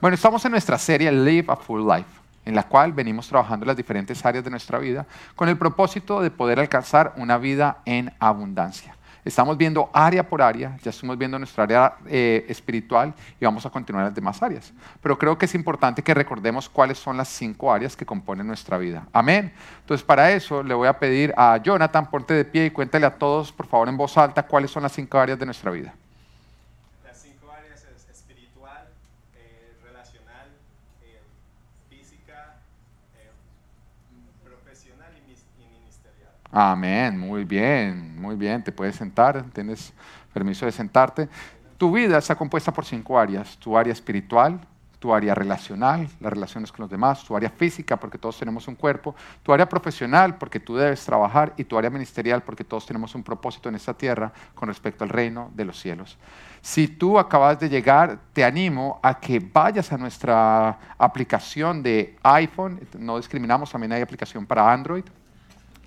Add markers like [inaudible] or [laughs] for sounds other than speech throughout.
Bueno, estamos en nuestra serie Live a Full Life, en la cual venimos trabajando las diferentes áreas de nuestra vida con el propósito de poder alcanzar una vida en abundancia. Estamos viendo área por área, ya estamos viendo nuestra área eh, espiritual y vamos a continuar las demás áreas. Pero creo que es importante que recordemos cuáles son las cinco áreas que componen nuestra vida. Amén. Entonces, para eso le voy a pedir a Jonathan, ponte de pie y cuéntale a todos, por favor, en voz alta, cuáles son las cinco áreas de nuestra vida. Las cinco áreas es espiritual, eh, relacional, eh, física, eh, profesional y, mis- y ministerial. Amén, muy bien, muy bien, te puedes sentar, tienes permiso de sentarte. Tu vida está compuesta por cinco áreas, tu área espiritual, tu área relacional, las relaciones con los demás, tu área física, porque todos tenemos un cuerpo, tu área profesional, porque tú debes trabajar, y tu área ministerial, porque todos tenemos un propósito en esta tierra con respecto al reino de los cielos. Si tú acabas de llegar, te animo a que vayas a nuestra aplicación de iPhone, no discriminamos, también hay aplicación para Android,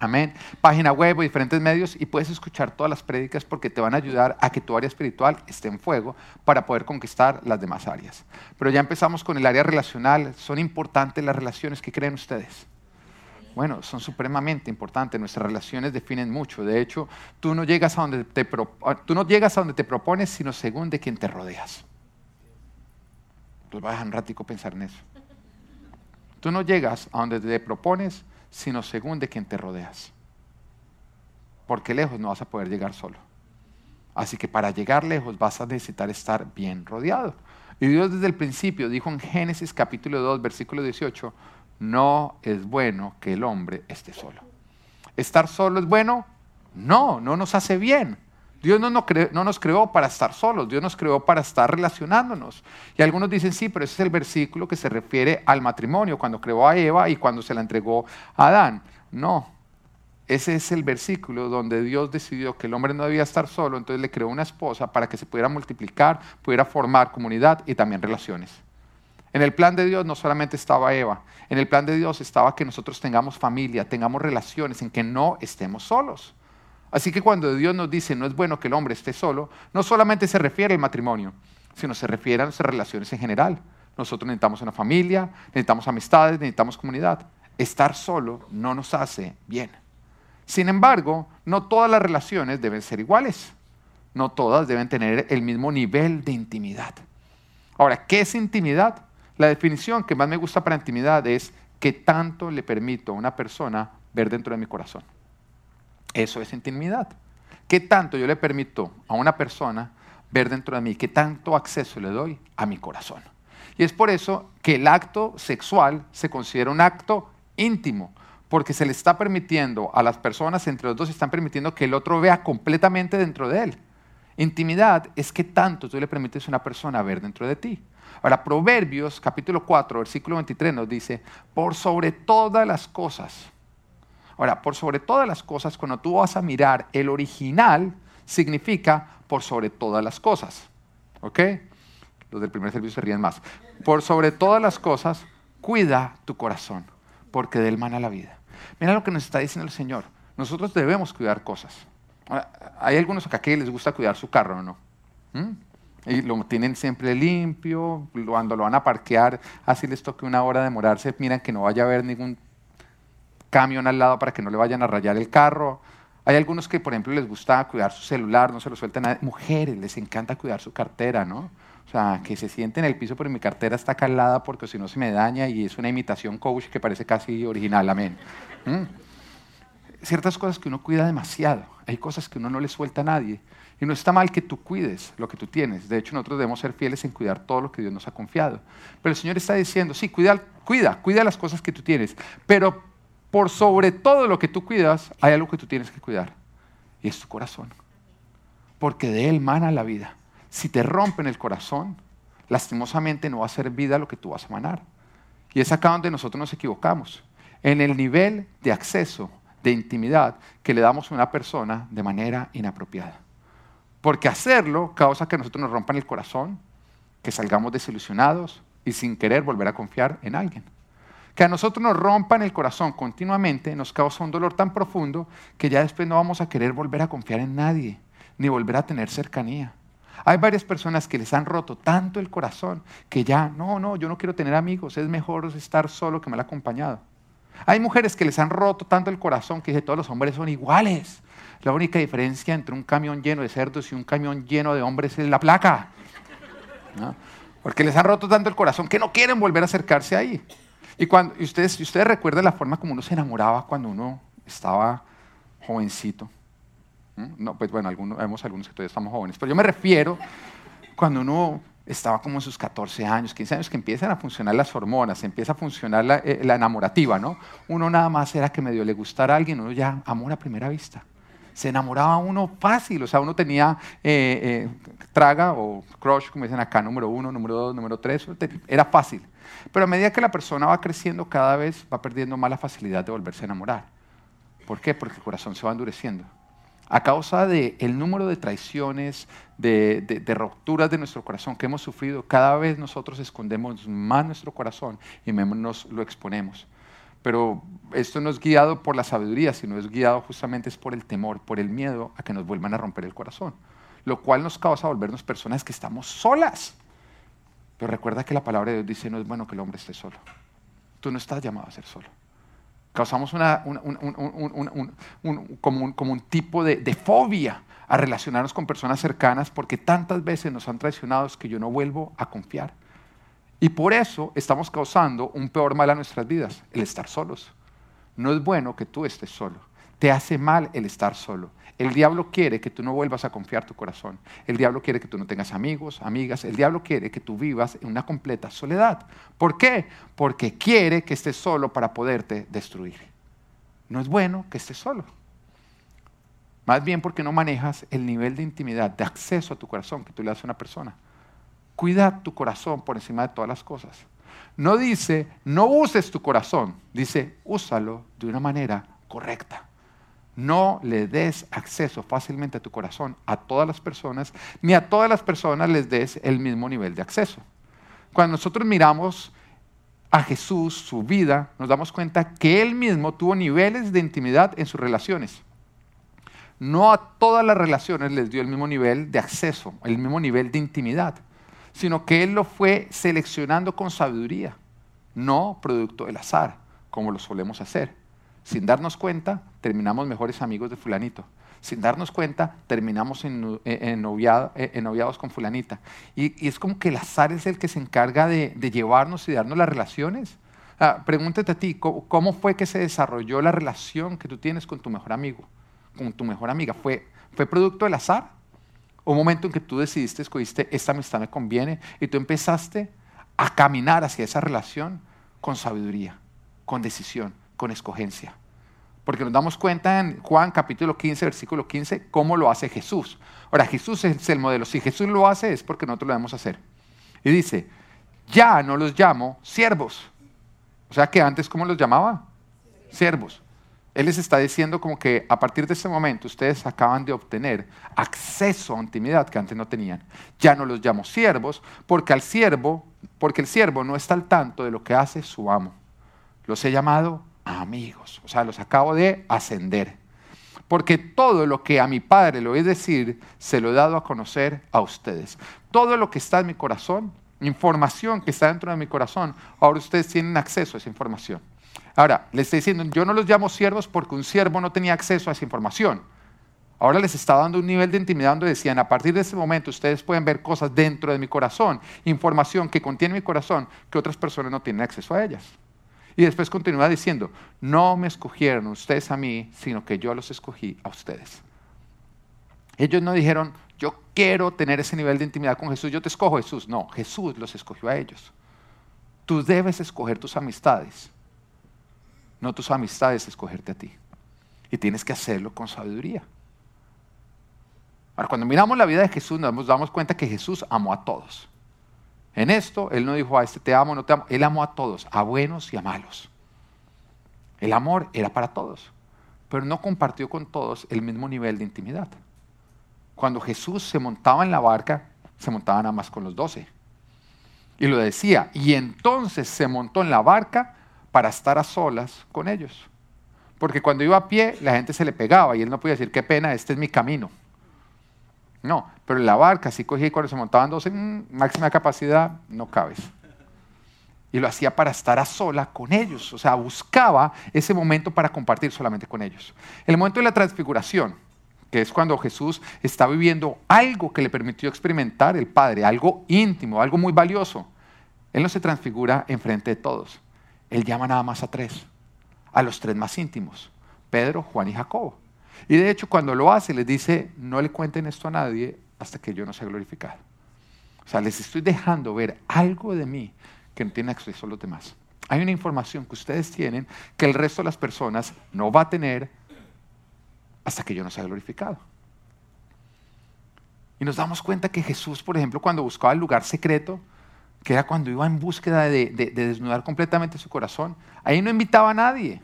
Amén. Página web o diferentes medios y puedes escuchar todas las prédicas porque te van a ayudar a que tu área espiritual esté en fuego para poder conquistar las demás áreas. Pero ya empezamos con el área relacional. Son importantes las relaciones que creen ustedes. Bueno, son supremamente importantes. Nuestras relaciones definen mucho. De hecho, tú no llegas a donde te, tú no llegas a donde te propones, sino según de quien te rodeas. Entonces, vas a un ratico pensar en eso. Tú no llegas a donde te propones, sino según de quien te rodeas. Porque lejos no vas a poder llegar solo. Así que para llegar lejos vas a necesitar estar bien rodeado. Y Dios desde el principio dijo en Génesis capítulo 2, versículo 18, no es bueno que el hombre esté solo. ¿Estar solo es bueno? No, no nos hace bien. Dios no nos, cre- no nos creó para estar solos, Dios nos creó para estar relacionándonos. Y algunos dicen, sí, pero ese es el versículo que se refiere al matrimonio, cuando creó a Eva y cuando se la entregó a Adán. No, ese es el versículo donde Dios decidió que el hombre no debía estar solo, entonces le creó una esposa para que se pudiera multiplicar, pudiera formar comunidad y también relaciones. En el plan de Dios no solamente estaba Eva, en el plan de Dios estaba que nosotros tengamos familia, tengamos relaciones, en que no estemos solos. Así que cuando Dios nos dice no es bueno que el hombre esté solo, no solamente se refiere al matrimonio, sino se refiere a nuestras relaciones en general. Nosotros necesitamos una familia, necesitamos amistades, necesitamos comunidad. Estar solo no nos hace bien. Sin embargo, no todas las relaciones deben ser iguales. No todas deben tener el mismo nivel de intimidad. Ahora, ¿qué es intimidad? La definición que más me gusta para intimidad es que tanto le permito a una persona ver dentro de mi corazón. Eso es intimidad. ¿Qué tanto yo le permito a una persona ver dentro de mí? ¿Qué tanto acceso le doy a mi corazón? Y es por eso que el acto sexual se considera un acto íntimo, porque se le está permitiendo a las personas, entre los dos, están permitiendo que el otro vea completamente dentro de él. Intimidad es que tanto tú le permites a una persona ver dentro de ti. Ahora, Proverbios capítulo 4, versículo 23 nos dice, por sobre todas las cosas. Ahora, por sobre todas las cosas, cuando tú vas a mirar el original, significa por sobre todas las cosas. ¿Ok? Los del primer servicio se ríen más. Por sobre todas las cosas, cuida tu corazón, porque de él mana la vida. Mira lo que nos está diciendo el Señor. Nosotros debemos cuidar cosas. Hay algunos acá que les gusta cuidar su carro, ¿o ¿no? ¿Mm? Y lo tienen siempre limpio, cuando lo van a parquear, así les toque una hora demorarse, miran que no vaya a haber ningún camión al lado para que no le vayan a rayar el carro. Hay algunos que, por ejemplo, les gusta cuidar su celular, no se lo sueltan a Mujeres, les encanta cuidar su cartera, ¿no? O sea, que se siente en el piso, pero mi cartera está calada porque si no se me daña y es una imitación coach que parece casi original, amén. ¿Mm? Ciertas cosas que uno cuida demasiado, hay cosas que uno no le suelta a nadie. Y no está mal que tú cuides lo que tú tienes. De hecho, nosotros debemos ser fieles en cuidar todo lo que Dios nos ha confiado. Pero el Señor está diciendo, sí, cuida, cuida, cuida las cosas que tú tienes. Pero por sobre todo lo que tú cuidas, hay algo que tú tienes que cuidar. Y es tu corazón. Porque de él mana la vida. Si te rompen el corazón, lastimosamente no va a ser vida lo que tú vas a manar. Y es acá donde nosotros nos equivocamos. En el nivel de acceso, de intimidad que le damos a una persona de manera inapropiada. Porque hacerlo causa que nosotros nos rompan el corazón, que salgamos desilusionados y sin querer volver a confiar en alguien. Que a nosotros nos rompan el corazón continuamente nos causa un dolor tan profundo que ya después no vamos a querer volver a confiar en nadie, ni volver a tener cercanía. Hay varias personas que les han roto tanto el corazón que ya, no, no, yo no quiero tener amigos, es mejor estar solo que mal acompañado. Hay mujeres que les han roto tanto el corazón que todos los hombres son iguales. La única diferencia entre un camión lleno de cerdos y un camión lleno de hombres es la placa. Porque les han roto tanto el corazón que no quieren volver a acercarse ahí. Y, cuando, ustedes, ustedes recuerdan la forma como uno se enamoraba cuando uno estaba jovencito. No, pues bueno, algunos, vemos algunos que todavía estamos jóvenes, pero yo me refiero cuando uno estaba como en sus 14 años, 15 años, que empiezan a funcionar las hormonas, empieza a funcionar la, eh, la enamorativa, ¿no? Uno nada más era que medio le gustara a alguien, uno ya amor a primera vista. Se enamoraba uno fácil, o sea, uno tenía eh, eh, traga o crush, como dicen acá, número uno, número dos, número tres, era fácil. Pero a medida que la persona va creciendo, cada vez va perdiendo más la facilidad de volverse a enamorar. ¿Por qué? Porque el corazón se va endureciendo a causa del el número de traiciones, de, de, rupturas de nuestro corazón que hemos sufrido, cada vez nosotros escondemos más nuestro corazón y menos nos lo exponemos. Pero esto no es guiado por la sabiduría, sino es guiado justamente es por el temor, por el miedo a que nos vuelvan a romper el corazón, lo cual nos causa volvernos personas que estamos solas. Pero recuerda que la palabra de Dios dice, no es bueno que el hombre esté solo. Tú no estás llamado a ser solo causamos una, como, un, tipo de, de, fobia a relacionarnos con personas cercanas porque tantas veces nos han traicionado que yo no vuelvo a confiar. Y por eso estamos causando un peor mal a nuestras vidas, el estar solos. No es bueno que tú estés solo. Te hace mal el estar solo. El diablo quiere que tú no vuelvas a confiar tu corazón. El diablo quiere que tú no tengas amigos, amigas. El diablo quiere que tú vivas en una completa soledad. ¿Por qué? Porque quiere que estés solo para poderte destruir. No es bueno que estés solo. Más bien porque no manejas el nivel de intimidad, de acceso a tu corazón que tú le das a una persona. Cuida tu corazón por encima de todas las cosas. No dice, no uses tu corazón. Dice, úsalo de una manera correcta. No le des acceso fácilmente a tu corazón a todas las personas, ni a todas las personas les des el mismo nivel de acceso. Cuando nosotros miramos a Jesús, su vida, nos damos cuenta que él mismo tuvo niveles de intimidad en sus relaciones. No a todas las relaciones les dio el mismo nivel de acceso, el mismo nivel de intimidad, sino que él lo fue seleccionando con sabiduría, no producto del azar, como lo solemos hacer. Sin darnos cuenta, terminamos mejores amigos de fulanito. Sin darnos cuenta, terminamos en, noviados con fulanita. Y, es como que el azar es el que se encarga de, llevarnos y darnos las relaciones. Ah, pregúntate a ti, ¿cómo, fue que se desarrolló la relación que tú tienes con tu mejor amigo, con tu mejor amiga? ¿Fue, fue producto del azar? Un momento en que tú decidiste, escogiste, esta amistad me conviene, y tú empezaste a caminar hacia esa relación con sabiduría, con decisión con escogencia. Porque nos damos cuenta en Juan capítulo 15, versículo 15, cómo lo hace Jesús. Ahora, Jesús es el modelo. Si Jesús lo hace es porque nosotros lo debemos hacer. Y dice, ya no los llamo siervos. O sea que antes, ¿cómo los llamaba? Siervos. Él les está diciendo como que a partir de ese momento ustedes acaban de obtener acceso a intimidad que antes no tenían. Ya no los llamo siervos porque al siervo, porque el siervo no está al tanto de lo que hace su amo. Los he llamado amigos. O sea, los acabo de ascender. Porque todo lo que a mi Padre le oí decir, se lo he dado a conocer a ustedes. Todo lo que está en mi corazón, información que está dentro de mi corazón, ahora ustedes tienen acceso a esa información. Ahora, les estoy diciendo, yo no los llamo siervos porque un siervo no tenía acceso a esa información. Ahora les está dando un nivel de intimidad donde decían, a partir de ese momento ustedes pueden ver cosas dentro de mi corazón, información que contiene mi corazón que otras personas no tienen acceso a ellas. Y después continúa diciendo, no me escogieron ustedes a mí, sino que yo los escogí a ustedes. Ellos no dijeron, yo quiero tener ese nivel de intimidad con Jesús, yo te escojo Jesús. No, Jesús los escogió a ellos. Tú debes escoger tus amistades, no tus amistades escogerte a ti. Y tienes que hacerlo con sabiduría. Ahora, cuando miramos la vida de Jesús, nos damos cuenta que Jesús amó a todos. En esto, Él no dijo a este te amo, no te amo. Él amó a todos, a buenos y a malos. El amor era para todos, pero no compartió con todos el mismo nivel de intimidad. Cuando Jesús se montaba en la barca, se montaba nada más con los doce. Y lo decía, y entonces se montó en la barca para estar a solas con ellos. Porque cuando iba a pie, la gente se le pegaba y él no podía decir, qué pena, este es mi camino. No, pero en la barca sí cogía y cuando se montaban 12, mm, máxima capacidad, no cabes. Y lo hacía para estar a sola con ellos, o sea, buscaba ese momento para compartir solamente con ellos. El momento de la transfiguración, que es cuando Jesús está viviendo algo que le permitió experimentar el Padre, algo íntimo, algo muy valioso. Él no se transfigura enfrente de todos. Él llama nada más a tres, a los tres más íntimos, Pedro, Juan y Jacobo. Y de hecho cuando lo hace les dice, no le cuenten esto a nadie hasta que yo no sea glorificado. O sea, les estoy dejando ver algo de mí que no tiene acceso a los demás. Hay una información que ustedes tienen que el resto de las personas no va a tener hasta que yo no sea glorificado. Y nos damos cuenta que Jesús, por ejemplo, cuando buscaba el lugar secreto, que era cuando iba en búsqueda de, desnudar completamente su corazón, ahí no invitaba a nadie.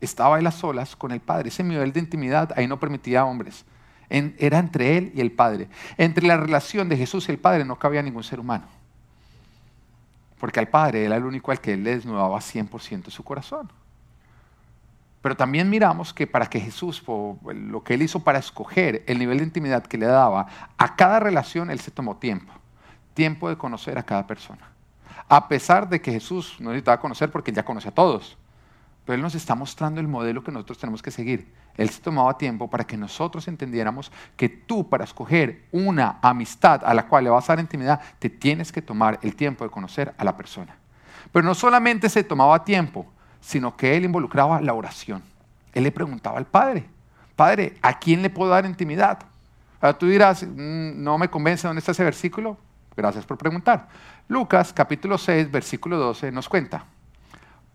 Estaba él a solas con el Padre. Ese nivel de intimidad ahí no permitía a hombres. Era entre él y el Padre. Entre la relación de Jesús y el Padre no cabía ningún ser humano. Porque al Padre era el único al que él le desnudaba 100% su corazón. Pero también miramos que para que Jesús, lo que él hizo para escoger el nivel de intimidad que le daba a cada relación, él se tomó tiempo. Tiempo de conocer a cada persona. A pesar de que Jesús no necesitaba conocer porque él ya conoce a todos. Pero él nos está mostrando el modelo que nosotros tenemos que seguir. Él se tomaba tiempo para que nosotros entendiéramos que tú para escoger una amistad a la cual le vas a dar intimidad, te tienes que tomar el tiempo de conocer a la persona. Pero no solamente se tomaba tiempo, sino que él involucraba la oración. Él le preguntaba al Padre, Padre, ¿a quién le puedo dar intimidad? Ahora tú dirás, mm, no me convence dónde está ese versículo. Gracias por preguntar. Lucas capítulo 6, versículo 12 nos cuenta,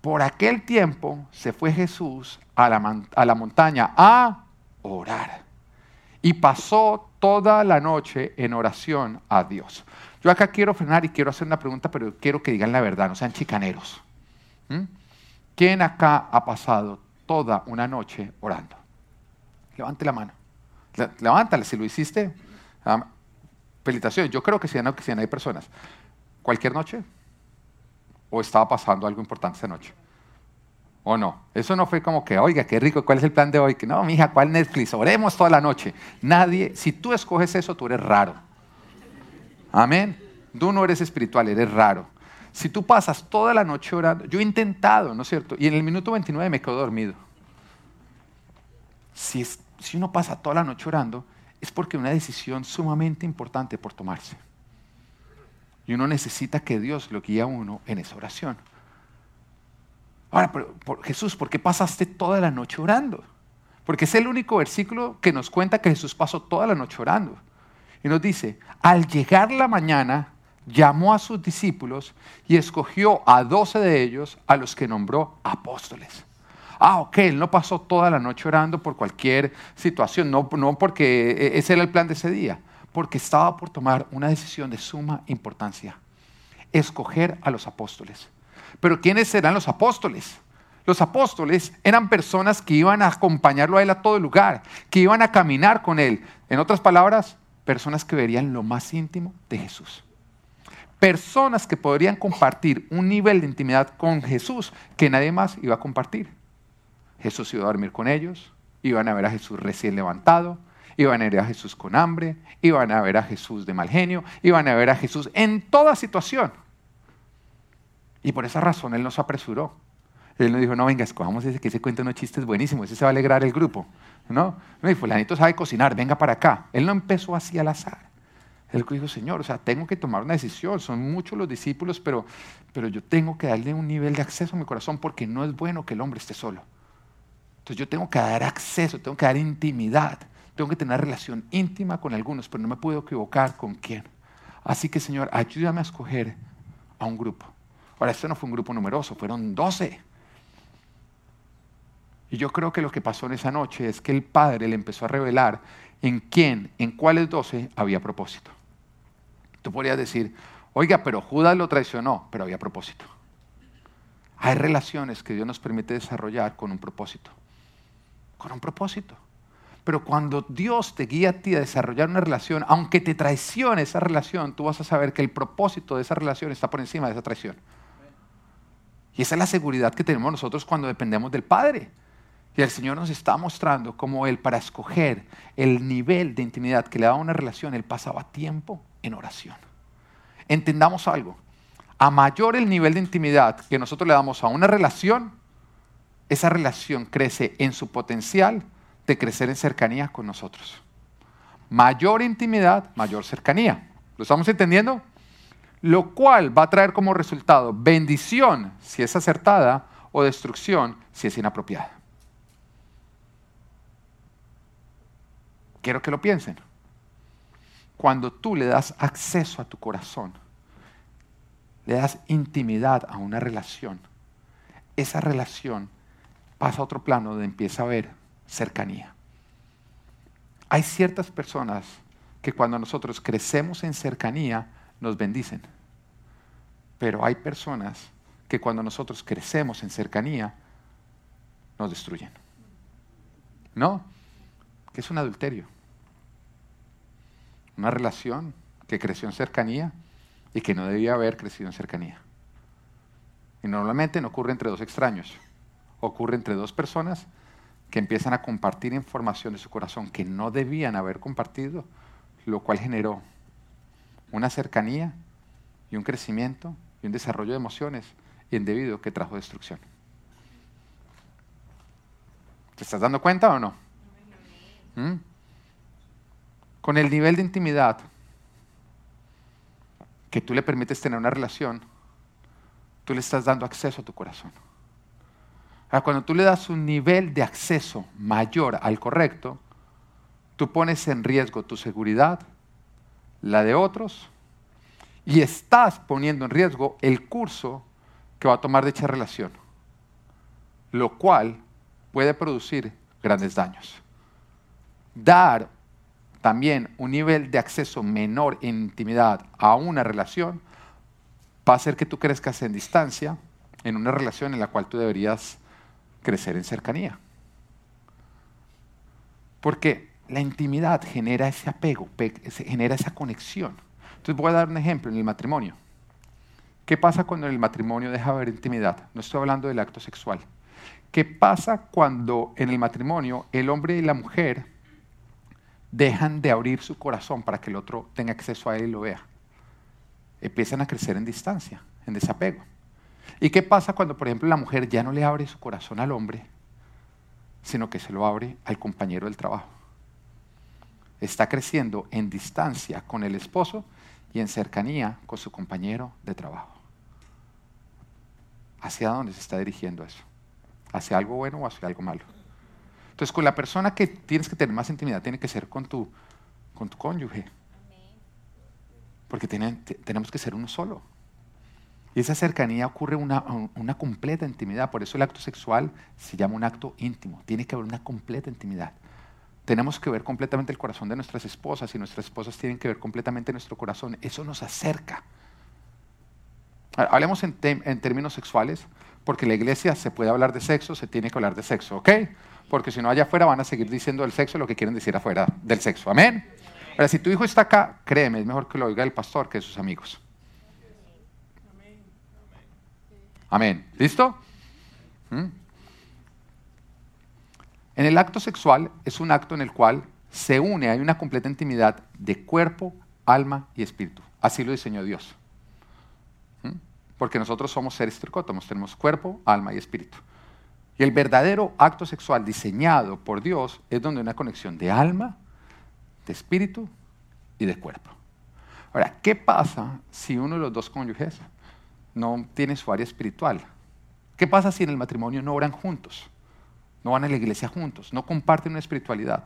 por aquel tiempo se fue Jesús a la, montaña a orar y pasó toda la noche en oración a Dios. Yo acá quiero frenar y quiero hacer una pregunta, pero quiero que digan la verdad, no sean chicaneros. ¿Quién acá ha pasado toda una noche orando? Levante la mano. Levántale si lo hiciste. felicitaciones. Yo creo que no, que sí, hay personas. ¿Cualquier noche? ¿O estaba pasando algo importante esa noche? ¿O no? Eso no fue como que, oiga, qué rico, ¿cuál es el plan de hoy? Que no, mija, ¿cuál Netflix? Oremos toda la noche. Nadie, si tú escoges eso, tú eres raro. Amén. Tú no eres espiritual, eres raro. Si tú pasas toda la noche orando, yo he intentado, ¿no es cierto? Y en el minuto 29 me quedo dormido. Si, si uno pasa toda la noche orando, es porque una decisión sumamente importante por tomarse. Y uno necesita que Dios lo guíe a uno en esa oración. Ahora, Jesús, ¿por qué pasaste toda la noche orando? Porque es el único versículo que nos cuenta que Jesús pasó toda la noche orando. Y nos dice, al llegar la mañana, llamó a sus discípulos y escogió a doce de ellos a los que nombró apóstoles. Ah, ok, él no pasó toda la noche orando por cualquier situación, no, no porque e, ese era el plan de ese día, porque estaba por tomar una decisión de suma importancia, escoger a los apóstoles. Pero ¿quiénes eran los apóstoles? Los apóstoles eran personas que iban a acompañarlo a él a todo lugar, que iban a caminar con él. En otras palabras, personas que verían lo más íntimo de Jesús personas que podrían compartir un nivel de intimidad con Jesús que nadie más iba a compartir. Jesús iba a dormir con ellos, iban a ver a Jesús recién levantado, iban a ver a Jesús con hambre, iban a ver a Jesús de mal genio, iban a ver a Jesús en toda situación. Y por esa razón Él nos apresuró. Él nos dijo, no, venga, escojamos ese que se cuenta unos chistes buenísimos, ese se va a alegrar el grupo. ¿No? No, y fulanito sabe cocinar, venga para acá. Él no empezó así al azar. Él dijo, Señor, o sea, tengo que tomar una decisión. Son muchos los discípulos, pero, pero yo tengo que darle un nivel de acceso a mi corazón porque no es bueno que el hombre esté solo. Entonces yo tengo que dar acceso, tengo que dar intimidad, tengo que tener relación íntima con algunos, pero no me puedo equivocar con quién. Así que, Señor, ayúdame a escoger a un grupo. Ahora, esto no fue un grupo numeroso, fueron doce. Y yo creo que lo que pasó en esa noche es que el Padre le empezó a revelar en quién, en cuáles doce había propósito. Tú podrías decir, oiga, pero Judas lo traicionó, pero había propósito. Hay relaciones que Dios nos permite desarrollar con un propósito. Con un propósito. Pero cuando Dios te guía a ti a desarrollar una relación, aunque te traicione esa relación, tú vas a saber que el propósito de esa relación está por encima de esa traición. Y esa es la seguridad que tenemos nosotros cuando dependemos del Padre. Y el Señor nos está mostrando cómo Él, para escoger el nivel de intimidad que le daba una relación, Él pasaba tiempo en oración. Entendamos algo. A mayor el nivel de intimidad que nosotros le damos a una relación, esa relación crece en su potencial de crecer en cercanía con nosotros. Mayor intimidad, mayor cercanía. ¿Lo estamos entendiendo? Lo cual va a traer como resultado bendición si es acertada o destrucción si es inapropiada. Quiero que lo piensen. Cuando tú le das acceso a tu corazón, le das intimidad a una relación, esa relación pasa a otro plano donde empieza a haber cercanía. Hay ciertas personas que cuando nosotros crecemos en cercanía nos bendicen, pero hay personas que cuando nosotros crecemos en cercanía nos destruyen. ¿No? Que es un adulterio. Una relación que creció en cercanía y que no debía haber crecido en cercanía. Y normalmente no ocurre entre dos extraños, ocurre entre dos personas que empiezan a compartir información de su corazón que no debían haber compartido, lo cual generó una cercanía y un crecimiento y un desarrollo de emociones indebido que trajo destrucción. ¿Te estás dando cuenta o no? ¿Mm? con el nivel de intimidad que tú le permites tener una relación, tú le estás dando acceso a tu corazón. Ahora, cuando tú le das un nivel de acceso mayor al correcto, tú pones en riesgo tu seguridad, la de otros, y estás poniendo en riesgo el curso que va a tomar dicha relación, lo cual puede producir grandes daños. Dar también un nivel de acceso menor en intimidad a una relación va a hacer que tú crezcas en distancia en una relación en la cual tú deberías crecer en cercanía. Porque la intimidad genera ese apego, genera esa conexión. Entonces voy a dar un ejemplo en el matrimonio. ¿Qué pasa cuando en el matrimonio deja de haber intimidad? No estoy hablando del acto sexual. ¿Qué pasa cuando en el matrimonio el hombre y la mujer dejan de abrir su corazón para que el otro tenga acceso a él y lo vea. Empiezan a crecer en distancia, en desapego. ¿Y qué pasa cuando, por ejemplo, la mujer ya no le abre su corazón al hombre, sino que se lo abre al compañero del trabajo? Está creciendo en distancia con el esposo y en cercanía con su compañero de trabajo. ¿Hacia dónde se está dirigiendo eso? ¿Hacia algo bueno o hacia algo malo? Entonces, con la persona que tienes que tener más intimidad tiene que ser con tu, con tu cónyuge. Porque tenemos que ser uno solo. Y esa cercanía ocurre una, una completa intimidad. Por eso el acto sexual se llama un acto íntimo. Tiene que haber una completa intimidad. Tenemos que ver completamente el corazón de nuestras esposas y nuestras esposas tienen que ver completamente nuestro corazón. Eso nos acerca. Hablemos en, términos sexuales, porque en la iglesia se puede hablar de sexo, se tiene que hablar de sexo, ¿ok? porque si no allá afuera van a seguir diciendo del sexo lo que quieren decir afuera del sexo. Amén. Ahora, si tu hijo está acá, créeme, es mejor que lo oiga el pastor que sus amigos. Amén. ¿Listo? ¿Mm? En el acto sexual es un acto en el cual se une, hay una completa intimidad de cuerpo, alma y espíritu. Así lo diseñó Dios. ¿Mm? Porque nosotros somos seres tricótomos, tenemos cuerpo, alma y espíritu. Y el verdadero acto sexual diseñado por Dios es donde hay una conexión de alma, de espíritu y de cuerpo. Ahora, ¿qué pasa si uno de los dos cónyuges no tiene su área espiritual? ¿Qué pasa si en el matrimonio no oran juntos? No van a la iglesia juntos, no comparten una espiritualidad.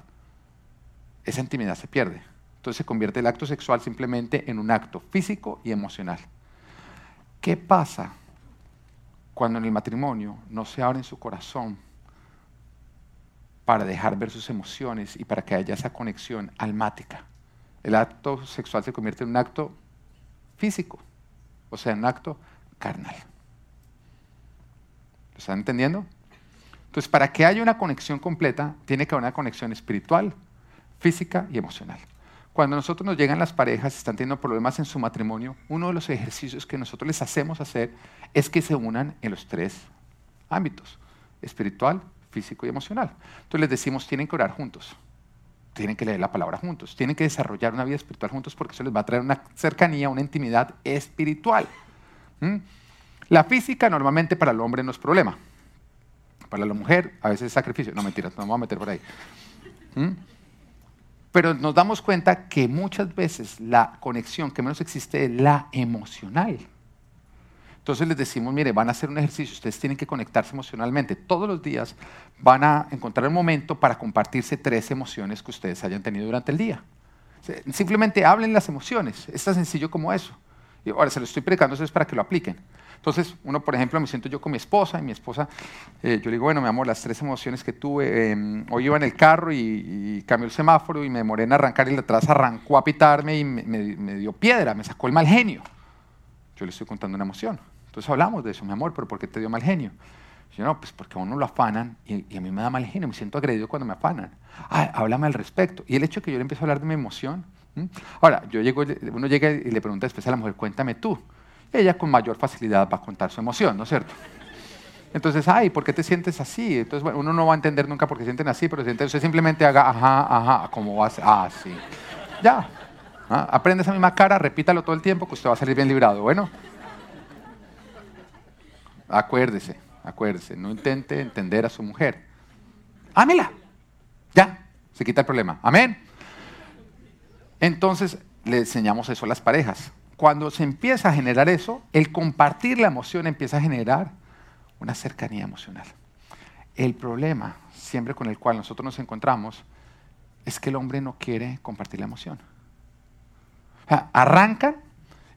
Esa intimidad se pierde. Entonces se convierte el acto sexual simplemente en un acto físico y emocional. ¿Qué pasa cuando en el matrimonio no se abren su corazón para dejar ver sus emociones y para que haya esa conexión almática. El acto sexual se convierte en un acto físico, o sea, en un acto carnal. ¿Lo están entendiendo? Entonces, para que haya una conexión completa, tiene que haber una conexión espiritual, física y emocional. Cuando nosotros nos llegan las parejas, están teniendo problemas en su matrimonio, uno de los ejercicios que nosotros les hacemos hacer es que se unan en los tres ámbitos, espiritual, físico y emocional. Entonces les decimos, tienen que orar juntos, tienen que leer la palabra juntos, tienen que desarrollar una vida espiritual juntos porque eso les va a traer una cercanía, una intimidad espiritual. ¿Mm? La física normalmente para el hombre no es problema. Para la mujer a veces es sacrificio. No, mentiras, no me voy a meter por ahí. ¿Mm? Pero nos damos cuenta que muchas veces la conexión que menos existe es la emocional. Entonces les decimos, mire, van a hacer un ejercicio, ustedes tienen que conectarse emocionalmente. Todos los días van a encontrar un momento para compartirse tres emociones que ustedes hayan tenido durante el día. Simplemente hablen las emociones, es tan sencillo como eso. Y ahora se lo estoy predicando, eso es para que lo apliquen. Entonces, uno, por ejemplo, me siento yo con mi esposa y mi esposa, eh, yo le digo, bueno, mi amor, las tres emociones que tuve, em, hoy iba en el carro y, cambió el semáforo y me demoré en arrancar y de atrás arrancó a pitarme y me, dio piedra, me sacó el mal genio. Yo le estoy contando una emoción. Entonces hablamos de eso, mi amor, pero ¿por qué te dio mal genio? Yo, no, pues porque a uno lo afanan y, a mí me da mal genio, me siento agredido cuando me afanan. Ah, háblame al respecto. Y el hecho de que yo le empiezo a hablar de mi emoción. Ahora, yo llego, uno llega y le pregunta después a la mujer, cuéntame tú ella con mayor facilidad va a contar su emoción, ¿no es cierto? Entonces, ay, ¿por qué te sientes así? Entonces, bueno, uno no va a entender nunca por qué sienten así, pero usted simplemente haga, ajá, ajá, como va a ser, ah, sí. Ya. ¿Ah? Aprende esa misma cara, repítalo todo el tiempo, que usted va a salir bien librado. Bueno, acuérdese, acuérdese, no intente entender a su mujer. Ámela. Ya, se quita el problema. Amén. Entonces, le enseñamos eso a las parejas cuando se empieza a generar eso, el compartir la emoción empieza a generar una cercanía emocional. El problema, siempre con el cual nosotros nos encontramos, es que el hombre no quiere compartir la emoción. arranca,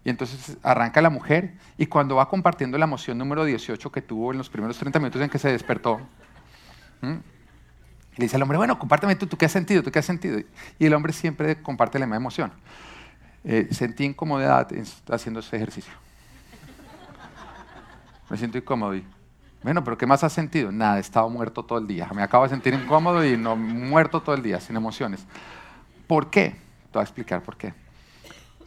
y entonces arranca la mujer, y cuando va compartiendo la emoción número 18 que tuvo en los primeros 30 minutos en que se despertó, le dice al hombre, bueno, compárteme tú, tú qué has sentido, tú qué has sentido. Y el hombre siempre comparte la misma emoción. Eh, sentí incomodidad haciendo ese ejercicio. [laughs] Me siento incómodo. Y, bueno, pero ¿qué más has sentido? Nada, he estado muerto todo el día. Me acabo de sentir incómodo y no muerto todo el día, sin emociones. ¿Por qué? Te voy a explicar por qué.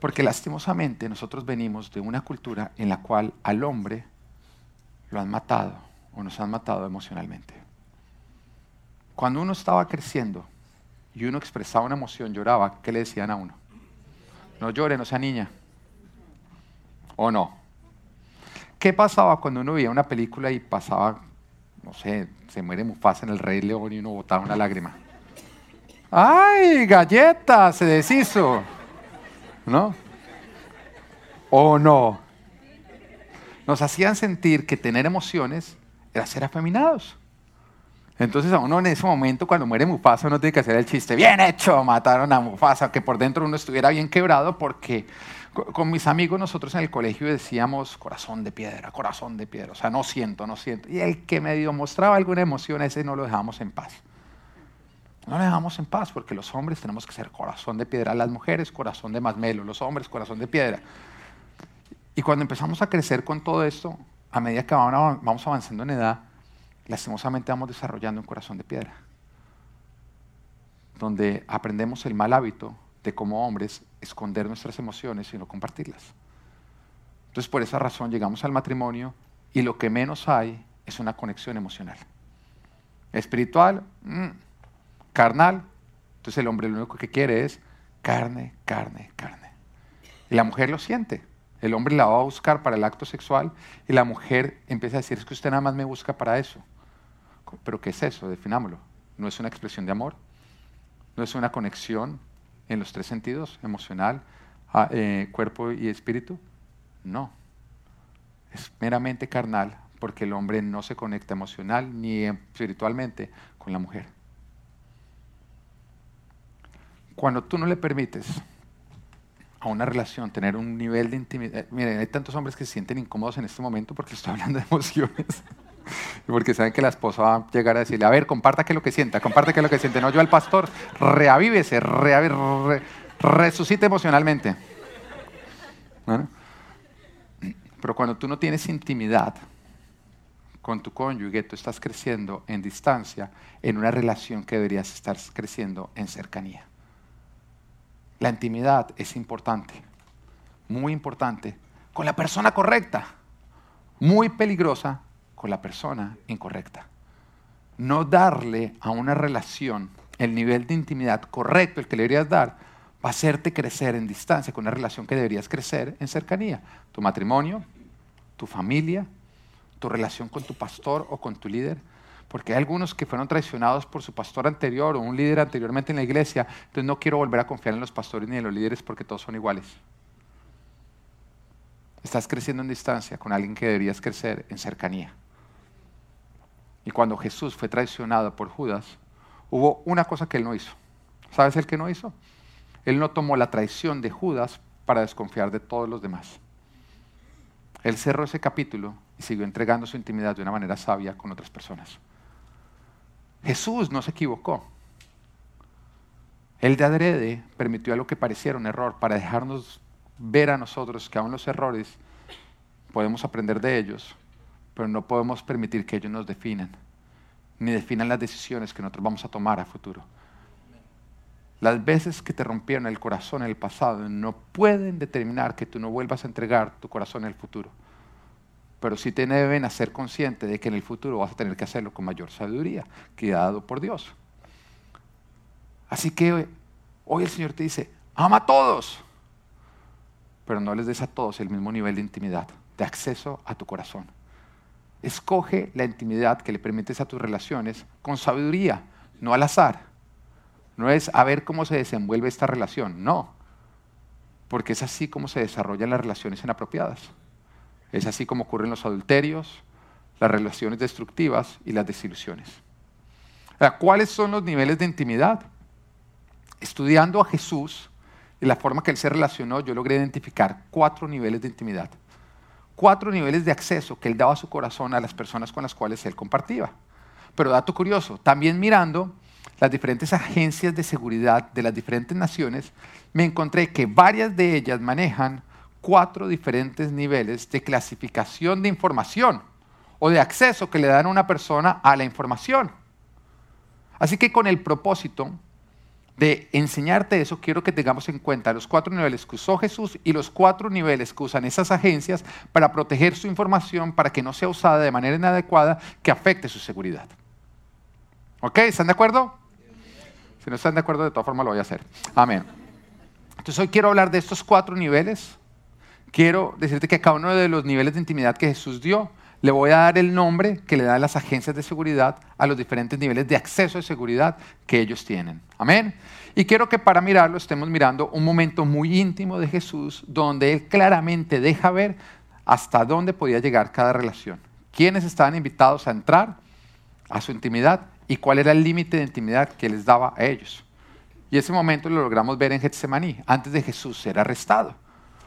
Porque lastimosamente nosotros venimos de una cultura en la cual al hombre lo han matado o nos han matado emocionalmente. Cuando uno estaba creciendo y uno expresaba una emoción, lloraba, ¿qué le decían a uno? No llore, no sea niña. ¿O no? ¿Qué pasaba cuando uno veía una película y pasaba, no sé, se muere Mufasa en el Rey León y uno botaba una lágrima? ¡Ay, galleta! Se deshizo. ¿No? ¿O no? Nos hacían sentir que tener emociones era ser afeminados. Entonces a uno en ese momento, cuando muere Mufasa, uno tiene que hacer el chiste, bien hecho, mataron a Mufasa, que por dentro uno estuviera bien quebrado, porque con mis amigos nosotros en el colegio decíamos corazón de piedra, corazón de piedra, o sea, no siento, no siento. Y el que medio mostraba alguna emoción, ese no lo dejamos en paz. No lo dejamos en paz porque los hombres tenemos que ser corazón de piedra, las mujeres corazón de masmelo, los hombres corazón de piedra. Y cuando empezamos a crecer con todo esto, a medida que vamos avanzando en edad, lastimosamente vamos desarrollando un corazón de piedra, donde aprendemos el mal hábito de como hombres esconder nuestras emociones y no compartirlas. Entonces por esa razón llegamos al matrimonio y lo que menos hay es una conexión emocional. Espiritual, mm, carnal, entonces el hombre lo único que quiere es carne, carne, carne. Y la mujer lo siente. El hombre la va a buscar para el acto sexual y la mujer empieza a decir, es que usted nada más me busca para eso. Pero ¿qué es eso? Definámoslo. ¿No es una expresión de amor? ¿No es una conexión en los tres sentidos, emocional, ah, eh, cuerpo y espíritu? No. Es meramente carnal porque el hombre no se conecta emocional ni espiritualmente con la mujer. Cuando tú no le permites a una relación tener un nivel de intimidad, eh, miren, hay tantos hombres que se sienten incómodos en este momento porque estoy hablando de emociones. [laughs] [laughs] Porque saben que la esposa va a llegar a decirle, a ver, comparta qué es lo que sienta, comparte qué es lo que siente. No, yo al pastor, reavívese, resucite emocionalmente. Pero cuando tú no tienes intimidad con tu cónyuge, tú estás creciendo en distancia en una relación que deberías estar creciendo en cercanía. La intimidad es importante, muy importante, con la persona correcta, muy peligrosa la persona incorrecta. no darle a una relación el nivel de intimidad correcto, el que le deberías dar, va a hacerte crecer en distancia con una relación que deberías crecer en cercanía. Tu matrimonio, tu familia, tu relación con tu pastor o con tu líder. Porque hay algunos que fueron traicionados por su pastor anterior o un líder anteriormente en la iglesia. Entonces no quiero volver a confiar en los pastores ni en los líderes porque todos son iguales. Estás creciendo en distancia con alguien que deberías crecer en cercanía. Y cuando Jesús fue traicionado por Judas, hubo una cosa que él no hizo. ¿Sabes el que no hizo? Él no tomó la traición de Judas para desconfiar de todos los demás. Él cerró ese capítulo y siguió entregando su intimidad de una manera sabia con otras personas. Jesús no se equivocó. Él de adrede permitió a lo que pareciera un error para dejarnos ver a nosotros que aún los errores podemos aprender de ellos pero no podemos permitir que ellos nos definan, ni definan las decisiones que nosotros vamos a tomar a futuro. Las veces que te rompieron el corazón en el pasado no pueden determinar que tú no vuelvas a entregar tu corazón en el futuro. Pero sí te deben hacer consciente de que en el futuro vas a tener que hacerlo con mayor sabiduría, que dado por Dios. Así que hoy el Señor te dice, ama a todos, pero no les des a todos el mismo nivel de intimidad, de acceso a tu corazón. Escoge la intimidad que le permites a tus relaciones con sabiduría, no al azar. No es a ver cómo se desenvuelve esta relación, no. Porque es así como se desarrollan las relaciones inapropiadas. Es así como ocurren los adulterios, las relaciones destructivas y las desilusiones. ¿Cuáles son los niveles de intimidad? Estudiando a Jesús y la forma que él se relacionó, yo logré identificar cuatro niveles de intimidad cuatro niveles de acceso que él daba a su corazón a las personas con las cuales él compartía. Pero dato curioso, también mirando las diferentes agencias de seguridad de las diferentes naciones, me encontré que varias de ellas manejan cuatro diferentes niveles de clasificación de información o de acceso que le dan a una persona a la información. Así que con el propósito de enseñarte eso, quiero que tengamos en cuenta los cuatro niveles que usó Jesús y los cuatro niveles que usan esas agencias para proteger su información, para que no sea usada de manera inadecuada, que afecte su seguridad. ¿Ok? ¿Están de acuerdo? Si no están de acuerdo, de todas formas lo voy a hacer. Amén. Entonces hoy quiero hablar de estos cuatro niveles. Quiero decirte que cada uno de los niveles de intimidad que Jesús dio, le voy a dar el nombre que le dan las agencias de seguridad a los diferentes niveles de acceso de seguridad que ellos tienen. Amén. Y quiero que para mirarlo estemos mirando un momento muy íntimo de Jesús donde Él claramente deja ver hasta dónde podía llegar cada relación. Quiénes estaban invitados a entrar a su intimidad y cuál era el límite de intimidad que les daba a ellos. Y ese momento lo logramos ver en Getsemaní, antes de Jesús ser arrestado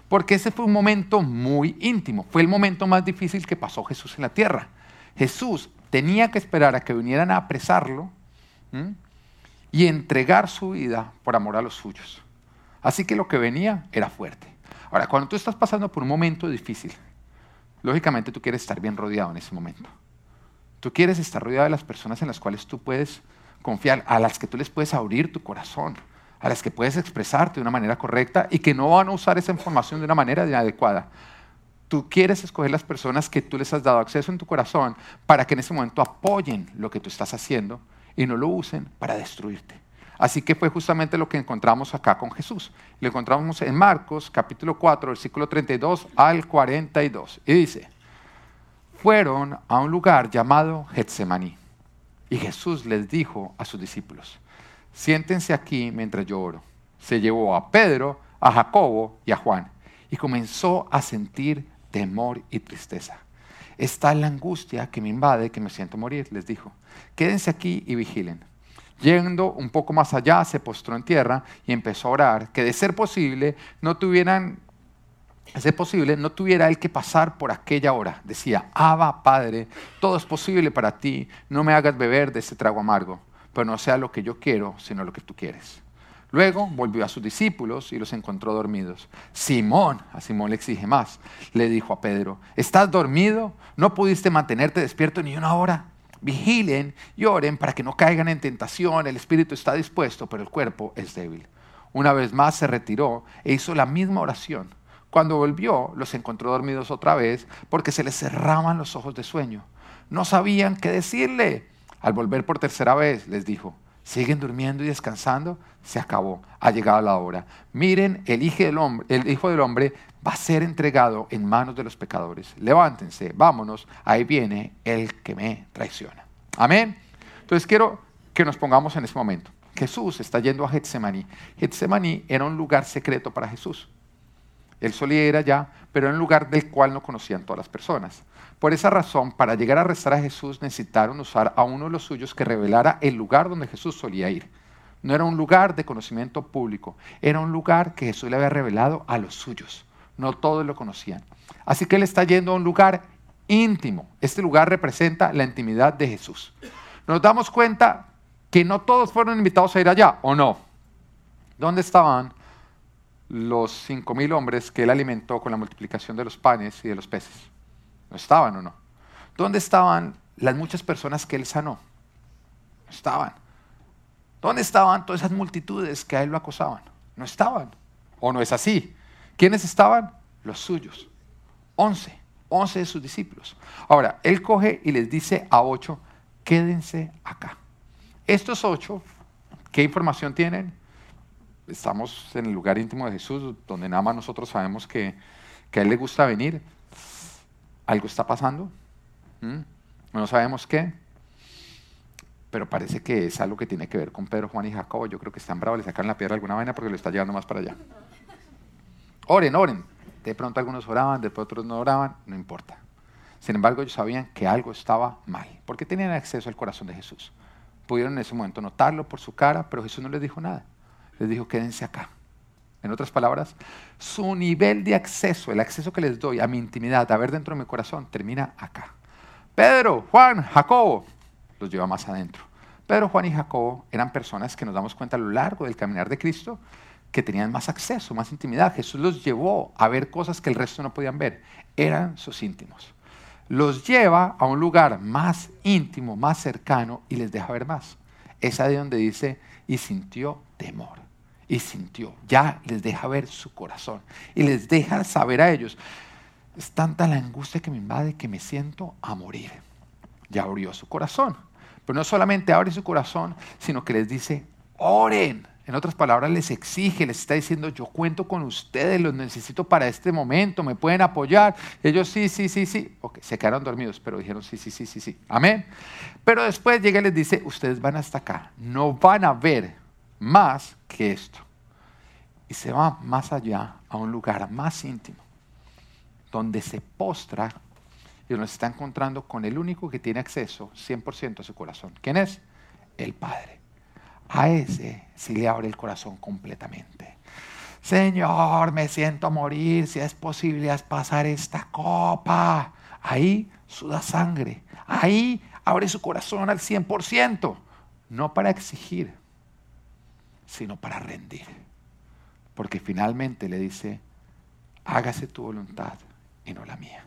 porque ese fue un momento muy íntimo, fue el momento más difícil que pasó Jesús en la tierra. Jesús tenía que esperar a que vinieran a apresarlo y entregar su vida por amor a los suyos. Así que lo que venía era fuerte. Ahora, cuando tú estás pasando por un momento difícil, lógicamente tú quieres estar bien rodeado en ese momento. Tú quieres estar rodeado de las personas en las cuales tú puedes confiar, a las que tú les puedes abrir tu corazón, a las que puedes expresarte de una manera correcta y que no van a usar esa información de una manera inadecuada. Tú quieres escoger las personas que tú les has dado acceso en tu corazón para que en ese momento apoyen lo que tú estás haciendo y no lo usen para destruirte. Así que fue justamente lo que encontramos acá con Jesús. Lo encontramos en Marcos capítulo 4, versículo 32 al 42. Y dice, fueron a un lugar llamado Getsemaní. Y Jesús les dijo a sus discípulos, siéntense aquí mientras yo oro. Se llevó a Pedro, a Jacobo y a Juan y comenzó a sentir temor y tristeza. Está la angustia que me invade, que me siento morir, les dijo. Quédense aquí y vigilen. Yendo un poco más allá, se postró en tierra y empezó a orar que de ser posible no tuvieran, ser posible, no tuviera él que pasar por aquella hora. Decía, Abba, Padre, todo es posible para ti, no me hagas beber de ese trago amargo pero no sea lo que yo quiero, sino lo que tú quieres. Luego volvió a sus discípulos y los encontró dormidos. Simón, a Simón le exige más, le dijo a Pedro, ¿estás dormido? ¿No pudiste mantenerte despierto ni una hora? Vigilen y oren para que no caigan en tentación. El espíritu está dispuesto, pero el cuerpo es débil. Una vez más se retiró e hizo la misma oración. Cuando volvió, los encontró dormidos otra vez porque se les cerraban los ojos de sueño. No sabían qué decirle. Al volver por tercera vez, les dijo, siguen durmiendo y descansando, se acabó, ha llegado la hora. Miren, el hijo, del hombre, va a ser entregado en manos de los pecadores. Levántense, vámonos, ahí viene el que me traiciona. Amén. Entonces quiero que nos pongamos en ese momento. Jesús está yendo a Getsemaní. Getsemaní era un lugar secreto para Jesús. Él solía ir allá, pero era un lugar del cual no conocían todas las personas. Por esa razón, para llegar a arrestar a Jesús necesitaron usar a uno de los suyos que revelara el lugar donde Jesús solía ir. No era un lugar de conocimiento público, era un lugar que Jesús le había revelado a los suyos. No todos lo conocían. Así que él está yendo a un lugar íntimo. Este lugar representa la intimidad de Jesús. Nos damos cuenta que no todos fueron invitados a ir allá, ¿o no? ¿Dónde estaban los cinco mil hombres que él alimentó con la multiplicación de los panes y de los peces? ¿No estaban o no? ¿Dónde estaban las muchas personas que él sanó? No estaban. ¿Dónde estaban todas esas multitudes que a él lo acosaban? No estaban. ¿O no es así? ¿Quiénes estaban? Los suyos. Once. Once de sus discípulos. Ahora, él coge y les dice a ocho, quédense acá. Estos ocho, ¿qué información tienen? Estamos en el lugar íntimo de Jesús, donde nada más nosotros sabemos que, a Él le gusta venir. ¿Algo está pasando? No sabemos qué, pero parece que es algo que tiene que ver con Pedro, Juan y Jacobo. Yo creo que están bravos, le sacan la piedra alguna vaina porque lo está llevando más para allá. Oren, oren. De pronto algunos oraban, de pronto otros no oraban, no importa. Sin embargo, ellos sabían que algo estaba mal, porque tenían acceso al corazón de Jesús. Pudieron en ese momento notarlo por su cara, pero Jesús no les dijo nada. Les dijo, quédense acá. En otras palabras, su nivel de acceso, el acceso que les doy a mi intimidad, a ver dentro de mi corazón, termina acá. Pedro, Juan, Jacobo, los lleva más adentro. Pedro, Juan y Jacobo eran personas que nos damos cuenta a lo largo del caminar de Cristo que tenían más acceso, más intimidad. Jesús los llevó a ver cosas que el resto no podían ver. Eran sus íntimos los lleva a un lugar más íntimo, más cercano y les deja ver más. Es ahí donde dice, y sintió temor. Y sintió, ya les deja ver su corazón y les deja saber a ellos. Es tanta la angustia que me invade que me siento a morir. Ya abrió su corazón. Pero no solamente abre su corazón, sino que les dice, oren en otras palabras, les exige, les está diciendo, yo cuento con ustedes, los necesito para este momento, me pueden apoyar. ellos sí, sí, sí, sí. Ok, se quedaron dormidos, pero dijeron sí, sí, sí, sí, sí. Amén. Pero después llega y les dice, ustedes van hasta acá, no van a ver más que esto. Y se va más allá, a un lugar más íntimo, donde se postra y donde se está encontrando con el único que tiene acceso 100% a su corazón. ¿Quién es? El Padre a ese sí le abre el corazón completamente. Señor, me siento morir, si es posible, haz pasar esta copa. Ahí suda sangre, ahí abre su corazón al 100%, no para exigir, sino para rendir. Porque finalmente le dice, hágase tu voluntad y no la mía.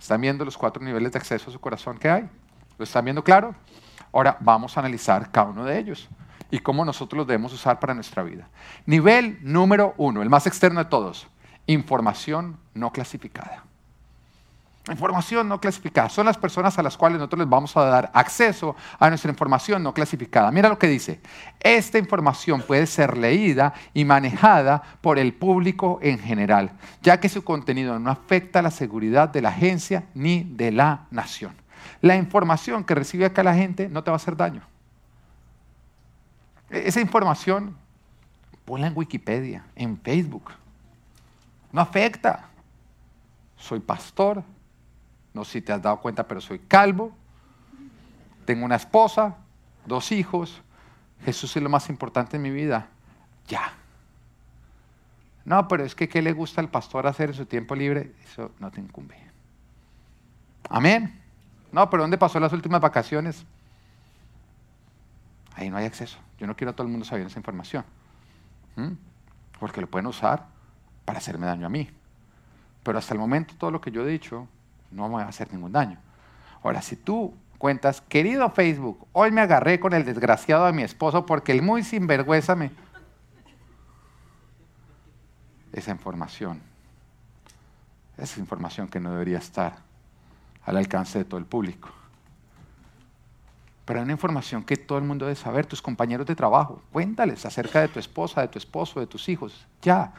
¿Están viendo los cuatro niveles de acceso a su corazón que hay? ¿Lo están viendo claro? Ahora vamos a analizar cada uno de ellos y cómo nosotros los debemos usar para nuestra vida. Nivel número uno, el más externo de todos, información no clasificada. Información no clasificada. Son las personas a las cuales nosotros les vamos a dar acceso a nuestra información no clasificada. Mira lo que dice. Esta información puede ser leída y manejada por el público en general, ya que su contenido no afecta la seguridad de la agencia ni de la nación la información que recibe acá la gente no te va a hacer daño. E-, esa información, ponla en Wikipedia, en Facebook. No afecta. Soy pastor, no si te has dado cuenta, pero soy calvo. Tengo una esposa, dos hijos. Jesús es lo más importante en mi vida. Ya. No, pero es que ¿qué le gusta al pastor hacer en su tiempo libre? Eso no te incumbe. Amén. No, pero ¿dónde pasó las últimas vacaciones? Ahí no hay acceso. Yo no quiero a todo el mundo sabiendo esa información. ¿Mm? Porque lo pueden usar para hacerme daño a mí. Pero hasta el momento todo lo que yo he dicho no me va a hacer ningún daño. Ahora, si tú cuentas, querido Facebook, hoy me agarré con el desgraciado de mi esposo porque el muy sinvergüenza me... Esa información, esa información que no debería estar al alcance de todo el público. Pero hay una información que todo el mundo debe saber, tus compañeros de trabajo, cuéntales acerca de tu esposa, de tu esposo, de tus hijos, ya.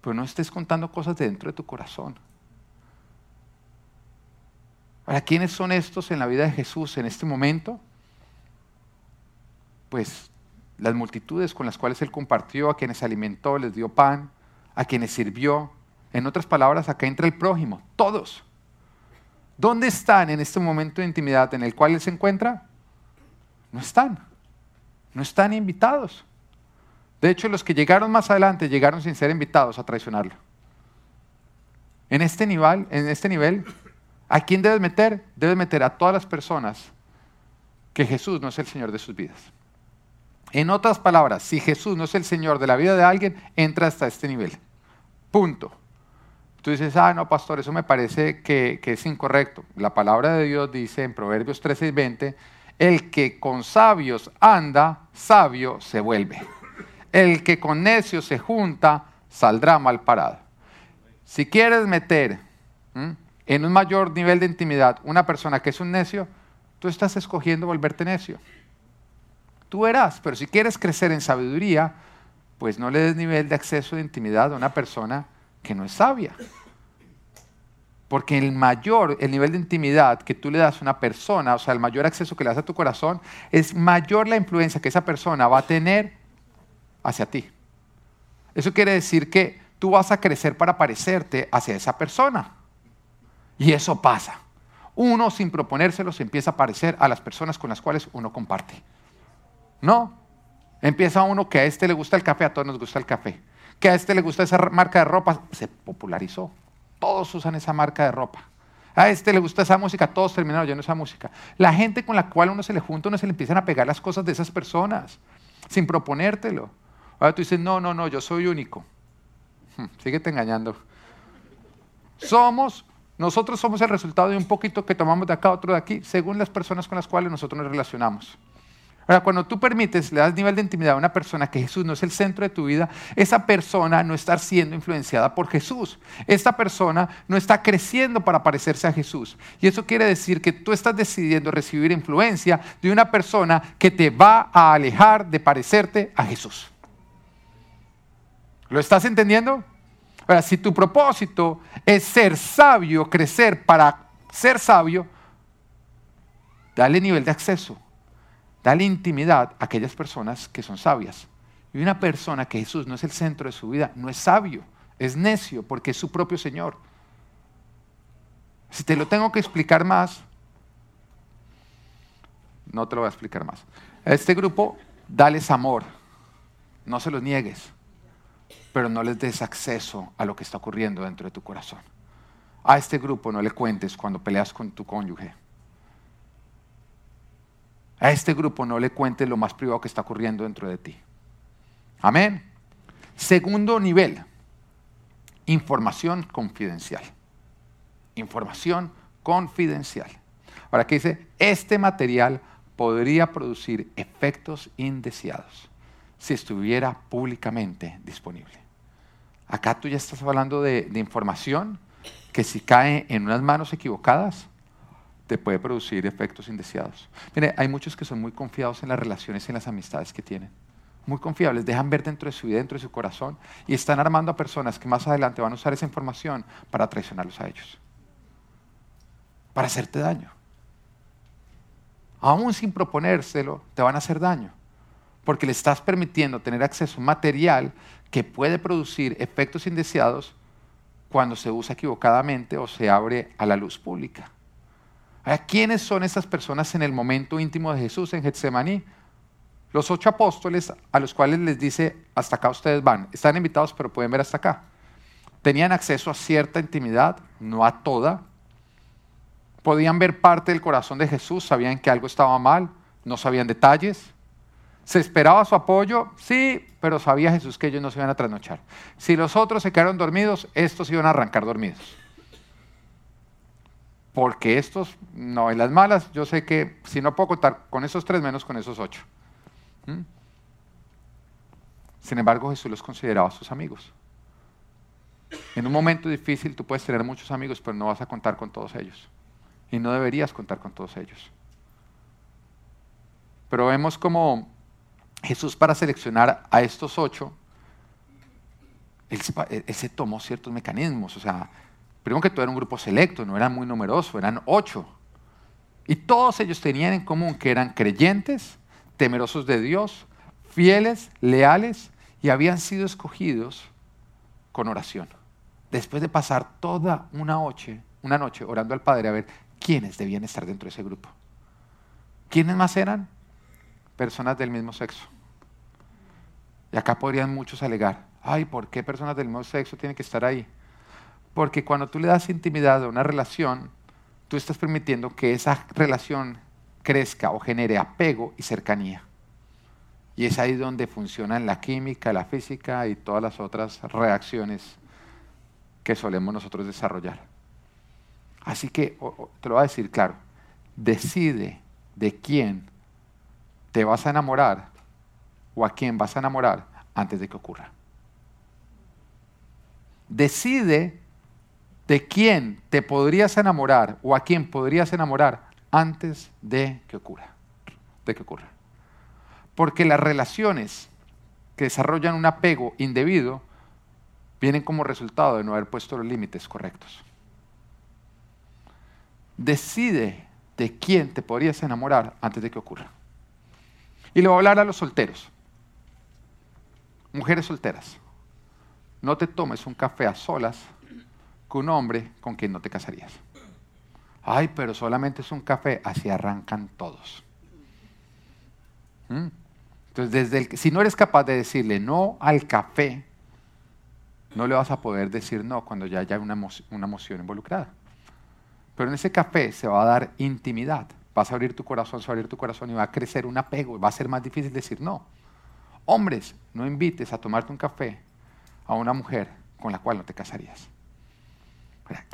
Pero no estés contando cosas de dentro de tu corazón. ¿Para ¿quiénes son estos en la vida de Jesús en este momento? Pues las multitudes con las cuales Él compartió, a quienes alimentó, les dio pan, a quienes sirvió. En otras palabras, acá entra el prójimo, todos. ¿Dónde están en este momento de intimidad en el cual Él se encuentra? No están. No están invitados. De hecho, los que llegaron más adelante llegaron sin ser invitados a traicionarlo. En este nivel, en este nivel ¿a quién debes meter? Debes meter a todas las personas que Jesús no es el Señor de sus vidas. En otras palabras, si Jesús no es el Señor de la vida de alguien, entra hasta este nivel. Punto. Tú dices, ah, no, pastor, eso me parece que, es incorrecto. La palabra de Dios dice en Proverbios 13 y 20, el que con sabios anda, sabio se vuelve. El que con necios se junta, saldrá mal parado. Si quieres meter en un mayor nivel de intimidad una persona que es un necio, tú estás escogiendo volverte necio. Tú verás, pero si quieres crecer en sabiduría, pues no le des nivel de acceso de intimidad a una persona que no es sabia. Porque el mayor, el nivel de intimidad que tú le das a una persona, o sea, el mayor acceso que le das a tu corazón, es mayor la influencia que esa persona va a tener hacia ti. Eso quiere decir que tú vas a crecer para parecerte hacia esa persona. Y eso pasa. Uno sin proponérselo se empieza a parecer a las personas con las cuales uno comparte. No. Empieza uno que a este le gusta el café, a todos nos gusta el café que a este le gusta esa marca de ropa, se popularizó. Todos usan esa marca de ropa. A este le gusta esa música, todos terminaron oyendo esa música. La gente con la cual uno se le junta, uno se le empiezan a pegar las cosas de esas personas, sin proponértelo. Ahora tú dices, no, no, no, yo soy único. Hmm, síguete engañando. Somos, nosotros somos el resultado de un poquito que tomamos de acá, otro de aquí, según las personas con las cuales nosotros nos relacionamos. Ahora, cuando tú permites, le das nivel de intimidad a una persona que Jesús no es el centro de tu vida, esa persona no está siendo influenciada por Jesús. Esta persona no está creciendo para parecerse a Jesús. Y eso quiere decir que tú estás decidiendo recibir influencia de una persona que te va a alejar de parecerte a Jesús. ¿Lo estás entendiendo? Ahora, si tu propósito es ser sabio, crecer para ser sabio, dale nivel de acceso Dale intimidad a aquellas personas que son sabias. Y una persona que Jesús no es el centro de su vida, no es sabio, es necio porque es su propio Señor. Si te lo tengo que explicar más, no te lo voy a explicar más. A este grupo, dales amor, no se los niegues, pero no les des acceso a lo que está ocurriendo dentro de tu corazón. A este grupo no le cuentes cuando peleas con tu cónyuge. A este grupo no le cuentes lo más privado que está ocurriendo dentro de ti. Amén. Segundo nivel, información confidencial. Información confidencial. Ahora, ¿qué dice? Este material podría producir efectos indeseados si estuviera públicamente disponible. Acá tú ya estás hablando de, información que si cae en unas manos equivocadas, te puede producir efectos indeseados. Mire, hay muchos que son muy confiados en las relaciones y en las amistades que tienen. Muy confiables, dejan ver dentro de su vida, dentro de su corazón, y están armando a personas que más adelante van a usar esa información para traicionarlos a ellos. Para hacerte daño. Aún sin proponérselo, te van a hacer daño. Porque le estás permitiendo tener acceso a material que puede producir efectos indeseados cuando se usa equivocadamente o se abre a la luz pública. ¿quiénes son esas personas en el momento íntimo de Jesús en Getsemaní? Los ocho apóstoles a los cuales les dice, hasta acá ustedes van. Están invitados, pero pueden ver hasta acá. Tenían acceso a cierta intimidad, no a toda. Podían ver parte del corazón de Jesús, sabían que algo estaba mal, no sabían detalles. ¿Se esperaba su apoyo? Sí, pero sabía Jesús que ellos no se iban a trasnochar. Si los otros se quedaron dormidos, estos iban a arrancar dormidos porque estos, no, en las malas, yo sé que si no puedo contar con esos tres, menos con esos ocho. ¿Mm? Sin embargo, Jesús los consideraba sus amigos. En un momento difícil tú puedes tener muchos amigos, pero no vas a contar con todos ellos. Y no deberías contar con todos ellos. Pero vemos como Jesús para seleccionar a estos ocho, él se, tomó ciertos mecanismos. O sea, primero que todo era un grupo selecto, no era muy numeroso, eran ocho. Y todos ellos tenían en común que eran creyentes, temerosos de Dios, fieles, leales y habían sido escogidos con oración. Después de pasar toda una noche, una noche orando al Padre a ver quiénes debían estar dentro de ese grupo. ¿Quiénes más eran? Personas del mismo sexo. Y acá podrían muchos alegar, ay, ¿por qué personas del mismo sexo tienen que estar ahí? Porque cuando tú le das intimidad a una relación, tú estás permitiendo que esa relación crezca o genere apego y cercanía. Y es ahí donde funcionan la química, la física y todas las otras reacciones que solemos nosotros desarrollar. Así que te lo voy a decir claro, decide de quién te vas a enamorar o a quién vas a enamorar antes de que ocurra. Decide de quién te podrías enamorar o a quién podrías enamorar antes de que ocurra. De que ocurra. Porque las relaciones que desarrollan un apego indebido vienen como resultado de no haber puesto los límites correctos. Decide de quién te podrías enamorar antes de que ocurra. Y le voy a hablar a los solteros. Mujeres solteras. No te tomes un café a solas con un hombre con quien no te casarías. Ay, pero solamente es un café. Así arrancan todos. ¿Mm? Entonces, desde el, si no eres capaz de decirle no al café, no le vas a poder decir no cuando ya haya una, una emoción involucrada. Pero en ese café se va a dar intimidad. Vas a abrir tu corazón, se va a abrir tu corazón y va a crecer un apego. Va a ser más difícil decir no. Hombres, no invites a tomarte un café a una mujer con la cual no te casarías.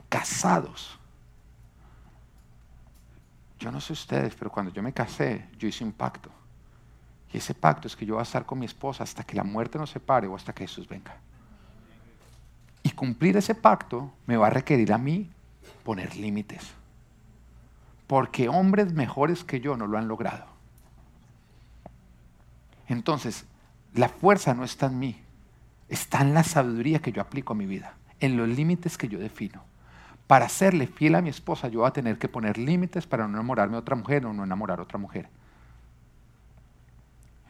Casados. Yo no sé ustedes, pero cuando yo me casé, yo hice un pacto. Y ese pacto es que yo voy a estar con mi esposa hasta que la muerte nos separe o hasta que Jesús venga. Y cumplir ese pacto me va a requerir a mí poner límites. Porque hombres mejores que yo no lo han logrado. Entonces, la fuerza no está en mí, está en la sabiduría que yo aplico a mi vida, en los límites que yo defino. Para serle fiel a mi esposa, yo voy a tener que poner límites para no enamorarme de otra mujer o no enamorar a otra mujer.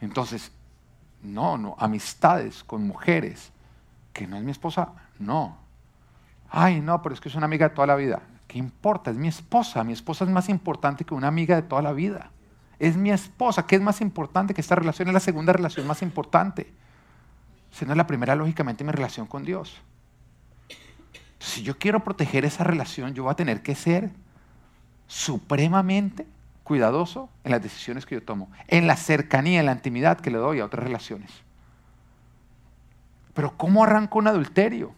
Entonces, no, no, amistades con mujeres que no es mi esposa, no. Ay, no, pero es que es una amiga de toda la vida. ¿Qué importa? Es mi esposa. Mi esposa es más importante que una amiga de toda la vida. Es mi esposa. ¿Qué es más importante que esta relación? Es la segunda relación más importante. Siendo la primera, lógicamente, mi relación con Dios. si yo quiero proteger esa relación, yo voy a tener que ser supremamente cuidadoso en las decisiones que yo tomo, en la cercanía, en la intimidad que le doy a otras relaciones. Pero ¿cómo arranca un adulterio?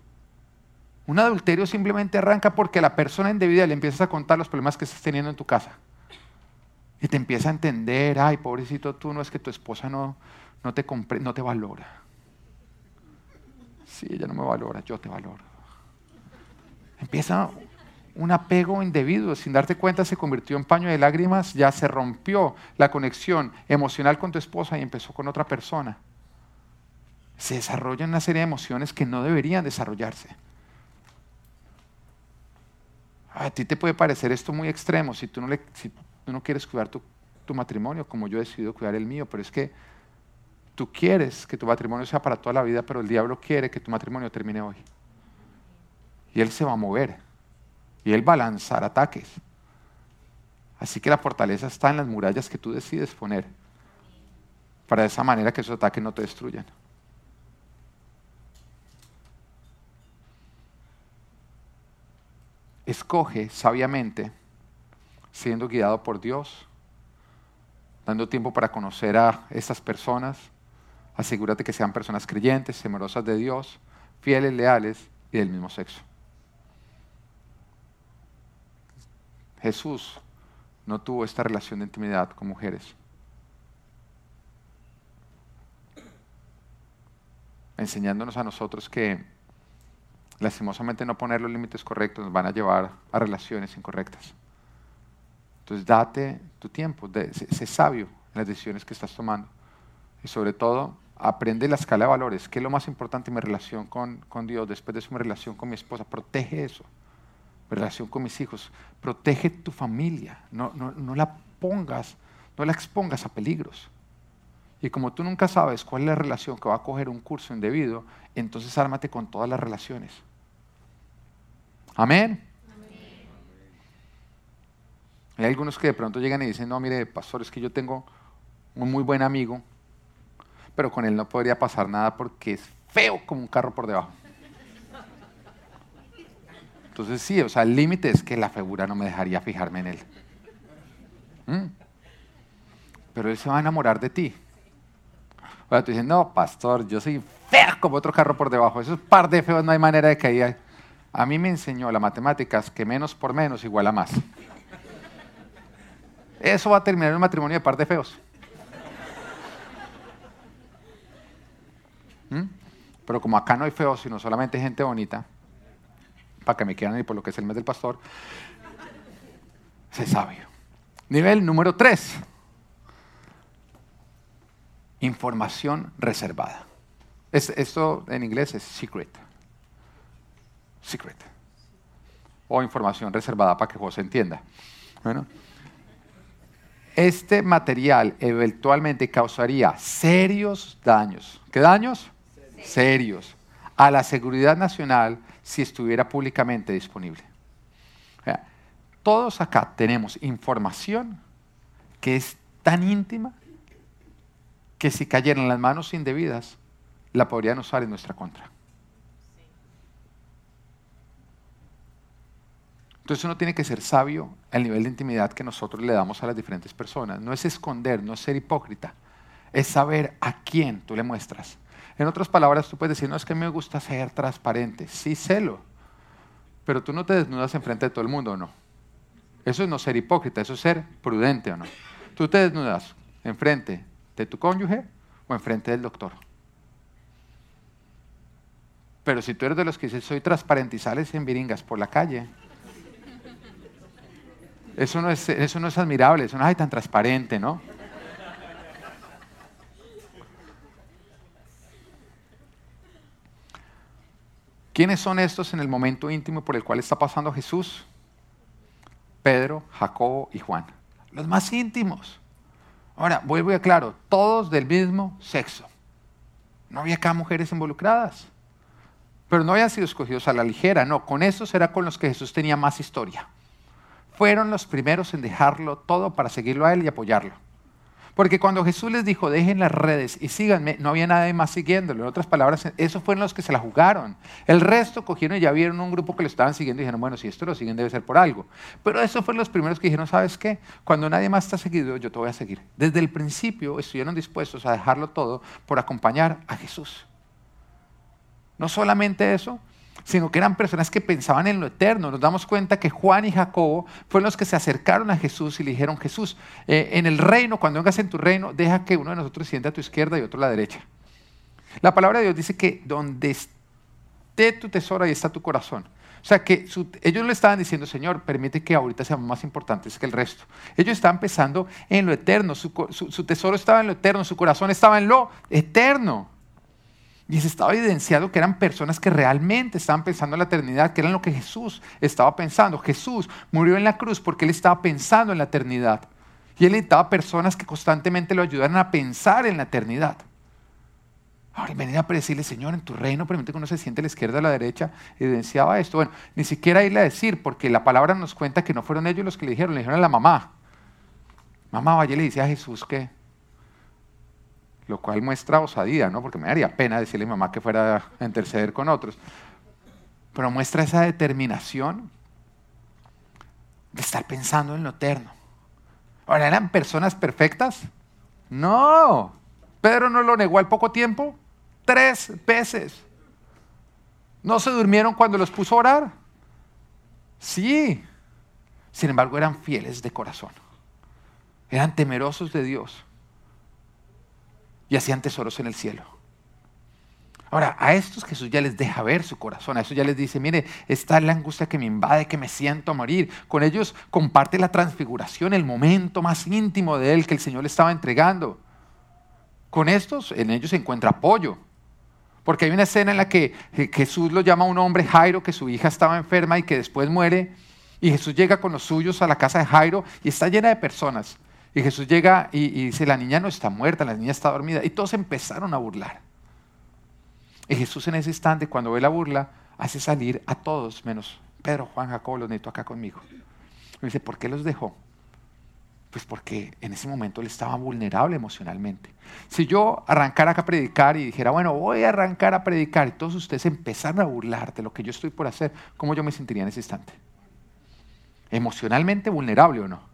Un adulterio simplemente arranca porque la persona indebida le empiezas a contar los problemas que estás teniendo en tu casa. Y te empieza a entender, ay, pobrecito tú, no es que tu esposa no, no, te, no te valora. Sí, ella no me valora, yo te valoro. Empieza un apego indebido, sin darte cuenta se convirtió en paño de lágrimas, ya se rompió la conexión emocional con tu esposa y empezó con otra persona. Se desarrollan una serie de emociones que no deberían desarrollarse. A ti te puede parecer esto muy extremo si tú no, le, tú no quieres cuidar tu, matrimonio como yo he decidido cuidar el mío, pero es que tú quieres que tu matrimonio sea para toda la vida, pero el diablo quiere que tu matrimonio termine hoy. Y él se va a mover y Él va a lanzar ataques. Así que la fortaleza está en las murallas que tú decides poner para de esa manera que esos ataques no te destruyan. Escoge sabiamente, siendo guiado por Dios, dando tiempo para conocer a estas personas. Asegúrate que sean personas creyentes, temerosas de Dios, fieles, leales y del mismo sexo. Jesús no tuvo esta relación de intimidad con mujeres. Enseñándonos a nosotros que lastimosamente no poner los límites correctos nos van a llevar a relaciones incorrectas. Entonces date tu tiempo, sé, sabio en las decisiones que estás tomando. Y sobre todo, aprende la escala de valores. ¿Qué es lo más importante en mi relación con, con Dios? Después de eso, mi relación con mi esposa. Protege eso. Mi relación con mis hijos. Protege tu familia. No, no, no la pongas, no la expongas a peligros. Y como tú nunca sabes cuál es la relación que va a coger un curso indebido, entonces ármate con todas las relaciones. Amén. Hay algunos que de pronto llegan y dicen, no, mire, pastor, es que yo tengo un muy buen amigo, pero con él no podría pasar nada porque es feo como un carro por debajo. Entonces sí, o sea, el límite es que la figura no me dejaría fijarme en él. ¿Mm? Pero él se va a enamorar de ti. O sea, tú dices, no, pastor, yo soy feo como otro carro por debajo. Esos par de feos no hay manera de que. A mí me enseñó las matemáticas que menos por menos igual a más. Eso va a terminar en un matrimonio de par de feos. [laughs] ¿Mm? Pero como acá no hay feos, sino solamente gente bonita, para que me quieran ir por lo que es el mes del pastor, sé sabio. Nivel número 3. Información reservada. esto en inglés es secret. Secret. O información reservada para que vos entienda. Bueno, este material eventualmente causaría serios daños. ¿Qué daños? Serios. A la seguridad nacional si estuviera públicamente disponible. todos acá tenemos información que es tan íntima que si cayera en las manos indebidas, la podrían usar en nuestra contra. Entonces uno tiene que ser sabio al nivel de intimidad que nosotros le damos a las diferentes personas. No es esconder, no es ser hipócrita, es saber a quién tú le muestras. En otras palabras, tú puedes decir, no, es que me gusta ser transparente. Sí, celo. Pero tú no te desnudas enfrente de todo el mundo, ¿o no? Eso es no ser hipócrita, eso es ser prudente, ¿o no? Tú te desnudas enfrente de tu cónyuge o enfrente del doctor. Pero si tú eres de los que dices, soy transparente y sales en viringas por la calle, eso no es, eso es admirable, eso no es tan transparente, ¿no? ¿Quiénes son estos en el momento íntimo por el cual está pasando Jesús? Pedro, Jacobo y Juan. Los más íntimos. Ahora, vuelvo y aclaro, todos del mismo sexo. No había acá mujeres involucradas. Pero no habían sido escogidos a la ligera, no, con esos era con los que Jesús tenía más historia fueron los primeros en dejarlo todo para seguirlo a él y apoyarlo. Porque cuando Jesús les dijo, dejen las redes y síganme, no había nadie más siguiéndolo. En otras palabras, esos fueron los que se la jugaron. El resto cogieron y ya vieron un grupo que lo estaban siguiendo y dijeron, bueno, si esto lo siguen debe ser por algo. Pero esos fueron los primeros que dijeron, ¿sabes qué? Cuando nadie más está seguido, yo te voy a seguir. Desde el principio estuvieron dispuestos a dejarlo todo por acompañar a Jesús. No solamente eso, sino que eran personas que pensaban en lo eterno. Nos damos cuenta que Juan y Jacobo fueron los que se acercaron a Jesús y le dijeron, Jesús, eh, en el reino, cuando vengas en tu reino, deja que uno de nosotros siente a tu izquierda y otro a la derecha. La palabra de Dios dice que donde esté tu tesoro, ahí está tu corazón. O sea que ellos le estaban diciendo, Señor, permite que ahorita seamos más importantes que el resto. Ellos estaban pensando en lo eterno, su tesoro estaba en lo eterno, su corazón estaba en lo eterno. Y se estaba evidenciado que eran personas que realmente estaban pensando en la eternidad, que eran lo que Jesús estaba pensando. Jesús murió en la cruz porque él estaba pensando en la eternidad. Y él necesitaba personas que constantemente lo ayudaran a pensar en la eternidad. Ahora, venir a decirle, Señor, en tu reino permite que uno se siente a la izquierda o a la derecha, evidenciaba esto. Bueno, ni siquiera irle a decir, porque la palabra nos cuenta que no fueron ellos los que le dijeron, le dijeron a la mamá. Mamá, vaya le dice a Jesús que lo cual muestra osadía, ¿no? porque me daría pena decirle a mi mamá que fuera a interceder con otros, pero muestra esa determinación de estar pensando en lo eterno. Ahora, ¿eran personas perfectas? No. Pedro no lo negó al poco tiempo. Tres veces. ¿No se durmieron cuando los puso a orar? Sí. Sin embargo, eran fieles de corazón. Eran temerosos de Dios y hacían tesoros en el cielo. Ahora, a estos Jesús ya les deja ver su corazón, a estos ya les dice, mire, esta es la angustia que me invade, que me siento a morir. Con ellos comparte la transfiguración, el momento más íntimo de él que el Señor le estaba entregando. Con estos, en ellos se encuentra apoyo. Porque hay una escena en la que Jesús lo llama a un hombre, Jairo, que su hija estaba enferma y que después muere. Y Jesús llega con los suyos a la casa de Jairo y está llena de personas. Y Jesús llega y, dice, la niña no está muerta, la niña está dormida. Y todos empezaron a burlar. Y Jesús en ese instante, cuando ve la burla, hace salir a todos, menos Pedro, Juan, Jacobo, los necesito acá conmigo. Y dice, ¿por qué los dejó? Pues porque en ese momento él estaba vulnerable emocionalmente. Si yo arrancara acá a predicar y dijera, bueno, voy a arrancar a predicar, y todos ustedes empezaran a burlar de lo que yo estoy por hacer, ¿cómo yo me sentiría en ese instante? ¿Emocionalmente vulnerable o no?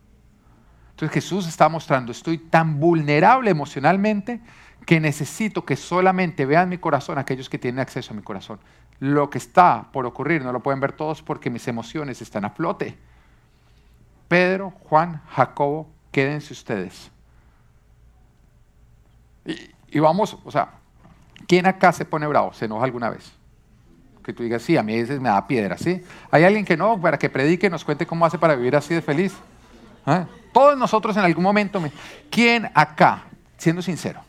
Entonces Jesús está mostrando, estoy tan vulnerable emocionalmente que necesito que solamente vean mi corazón aquellos que tienen acceso a mi corazón. Lo que está por ocurrir no lo pueden ver todos porque mis emociones están a flote. Pedro, Juan, Jacobo, quédense ustedes. Y, vamos, o sea, ¿quién acá se pone bravo? ¿Se enoja alguna vez? Que tú digas, sí, a mí a veces me da piedra, ¿sí? ¿Hay alguien que no, para que predique, nos cuente cómo hace para vivir así de feliz? ¿Eh? Todos nosotros en algún momento, ¿quién acá, siendo sincero,